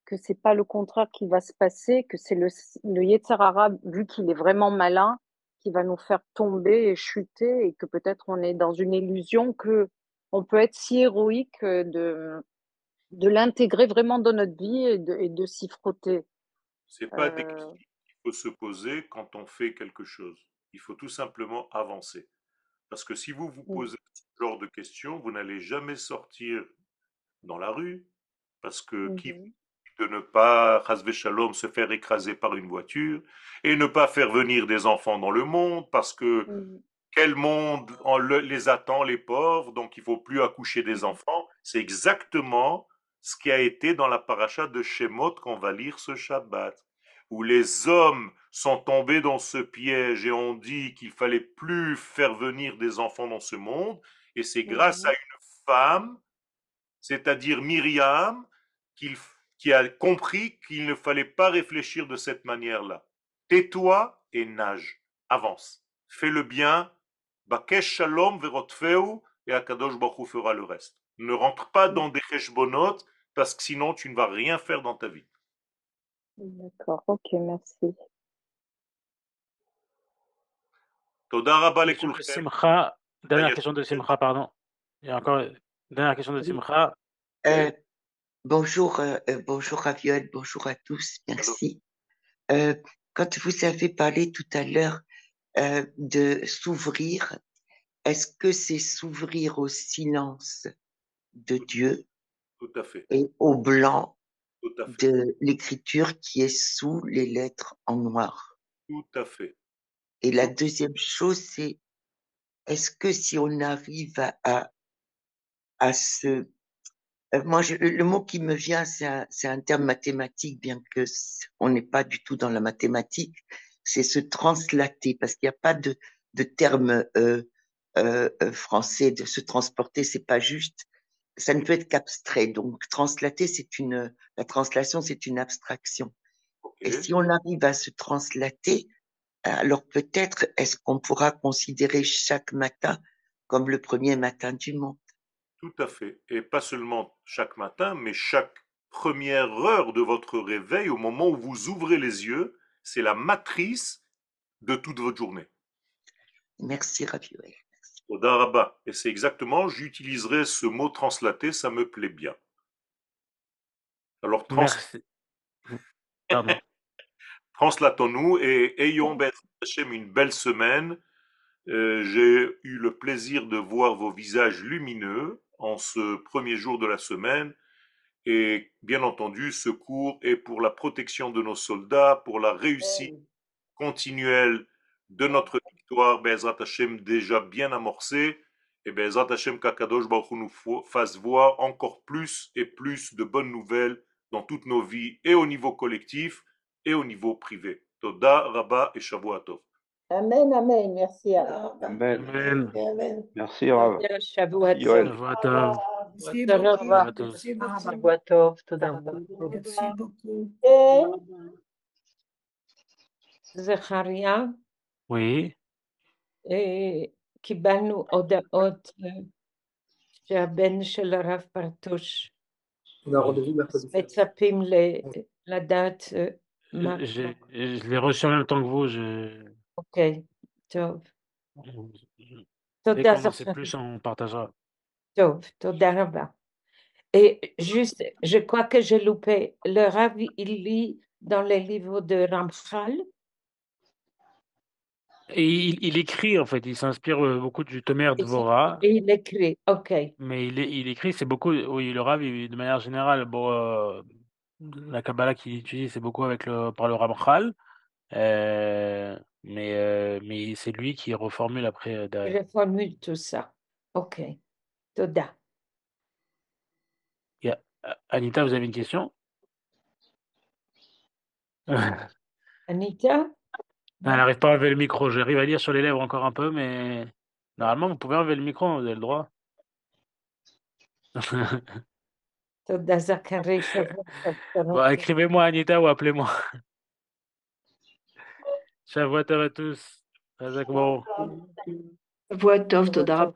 que c'est pas le contraire qui va se passer, que c'est le, le vu qu'il est vraiment malin, qui va nous faire tomber et chuter et que peut-être on est dans une illusion que on peut être si héroïque de, de l'intégrer vraiment dans notre vie et de, s'y frotter. C'est pas des Euh, questions qu'il faut se poser quand on fait quelque chose. Il faut tout simplement avancer. Parce que si vous vous mm, posez ce genre de questions, vous n'allez jamais sortir dans la rue. Parce que qui mhm, de ne pas, Hasvé Shalom, se faire écraser par une voiture et ne pas faire venir des enfants dans le monde parce que mhm, quel monde en le- les attend, les pauvres, donc il faut plus accoucher des mhm, enfants. C'est exactement ce qui a été dans la paracha de Shemot qu'on va lire ce Shabbat, où les hommes sont tombés dans ce piège et ont dit qu'il fallait plus faire venir des enfants dans ce monde, et c'est grâce à une femme, c'est-à-dire Myriam, qu'il- qui a compris qu'il ne fallait pas réfléchir de cette manière-là. Tais-toi et nage, avance, fais le bien, Bakesh Shalom verotfeu, et Akadosh Baruch fera le reste. Ne rentre pas dans des cheshbonot, parce que sinon tu ne vas rien faire dans ta vie. D'accord, ok, merci. Simcha. Dernière question de Simcha, pardon. Il y a encore dernière question de. Simcha. Euh, bonjour, euh, euh, bonjour Raviol, bonjour à tous, merci. Euh, quand vous avez parlé tout à l'heure euh, de s'ouvrir, est-ce que c'est s'ouvrir au silence de Dieu? Tout à fait, et au blanc tout à fait, de l'écriture qui est sous les lettres en noir? tout à fait. Et la deuxième chose, c'est est-ce que si on arrive à, à, à se Euh, Moi, je- le mot qui me vient, c'est un, un terme mathématique, bien que on n'est pas du tout dans la mathématique. C'est se translater, parce qu'il n'y a pas de, de terme euh, euh, français de se transporter. C'est pas juste. Ça ne peut être qu'abstrait. Donc, translater, c'est une. La translation, c'est une abstraction. Et si on arrive à se translater, alors peut-être est-ce qu'on pourra considérer chaque matin comme le premier matin du monde? Tout à fait. Et pas seulement chaque matin, mais chaque première heure de votre réveil, au moment où vous ouvrez les yeux, c'est la matrice de toute votre journée. Merci, Raviol. Toda. Et c'est exactement, j'utiliserai ce mot translaté, ça me plaît bien. Alors, trans- translatons-nous et ayons une belle semaine. Euh, J'ai eu le plaisir de voir vos visages lumineux en ce premier jour de la semaine. Et bien entendu, ce cours est pour la protection de nos soldats, pour la réussite continuelle de notre victoire, Bezrat Hashem, déjà bien amorcée. Et Bezrat Hashem, qu'Akadosh Baruch nous fasse voir encore plus et plus de bonnes nouvelles dans toutes nos vies, et au niveau collectif, et au niveau privé. Toda, Rabba et Shavuatov. Amen, amen. Merci, Rav. Amen. amen. amen. Merci, Rav. Merci beaucoup. Merci beaucoup. Zacharia. Oui. אה, קיבלנו הודעות אה, שהבן של הרב פרטוש On a rendez-vous mercredi. מצפים ל- לדעת אה, מה... Je, je- je l'ai reçu en même temps que vous. Je, אוקיי, טוב. dès תודה qu'on en sait זכריה. plus, on partagera. טוב, תודה רבה. Et juste, je crois que j'ai loupé. Le Rav, il lit dans les livres de Ramchal. Et il, il écrit, en fait, il s'inspire euh, beaucoup du Tomer Et, Dvorah, et il écrit. OK. mais il, écrit, c'est beaucoup, oui, le Rav, de manière générale, bon, euh, la Kabbalah qu'il utilise, c'est beaucoup avec le, par le Ramchal, euh, mais, euh, mais c'est lui qui reformule après derrière. Je formule tout ça. OK. Toda. Anita, vous avez une question? Ah, elle n'arrive pas à enlever le micro. J'arrive à lire sur les lèvres encore un peu, mais normalement, vous pouvez enlever le micro, vous avez le droit. bon, Écrivez-moi, Anita, ou appelez-moi. Shavuot à tous. Tov,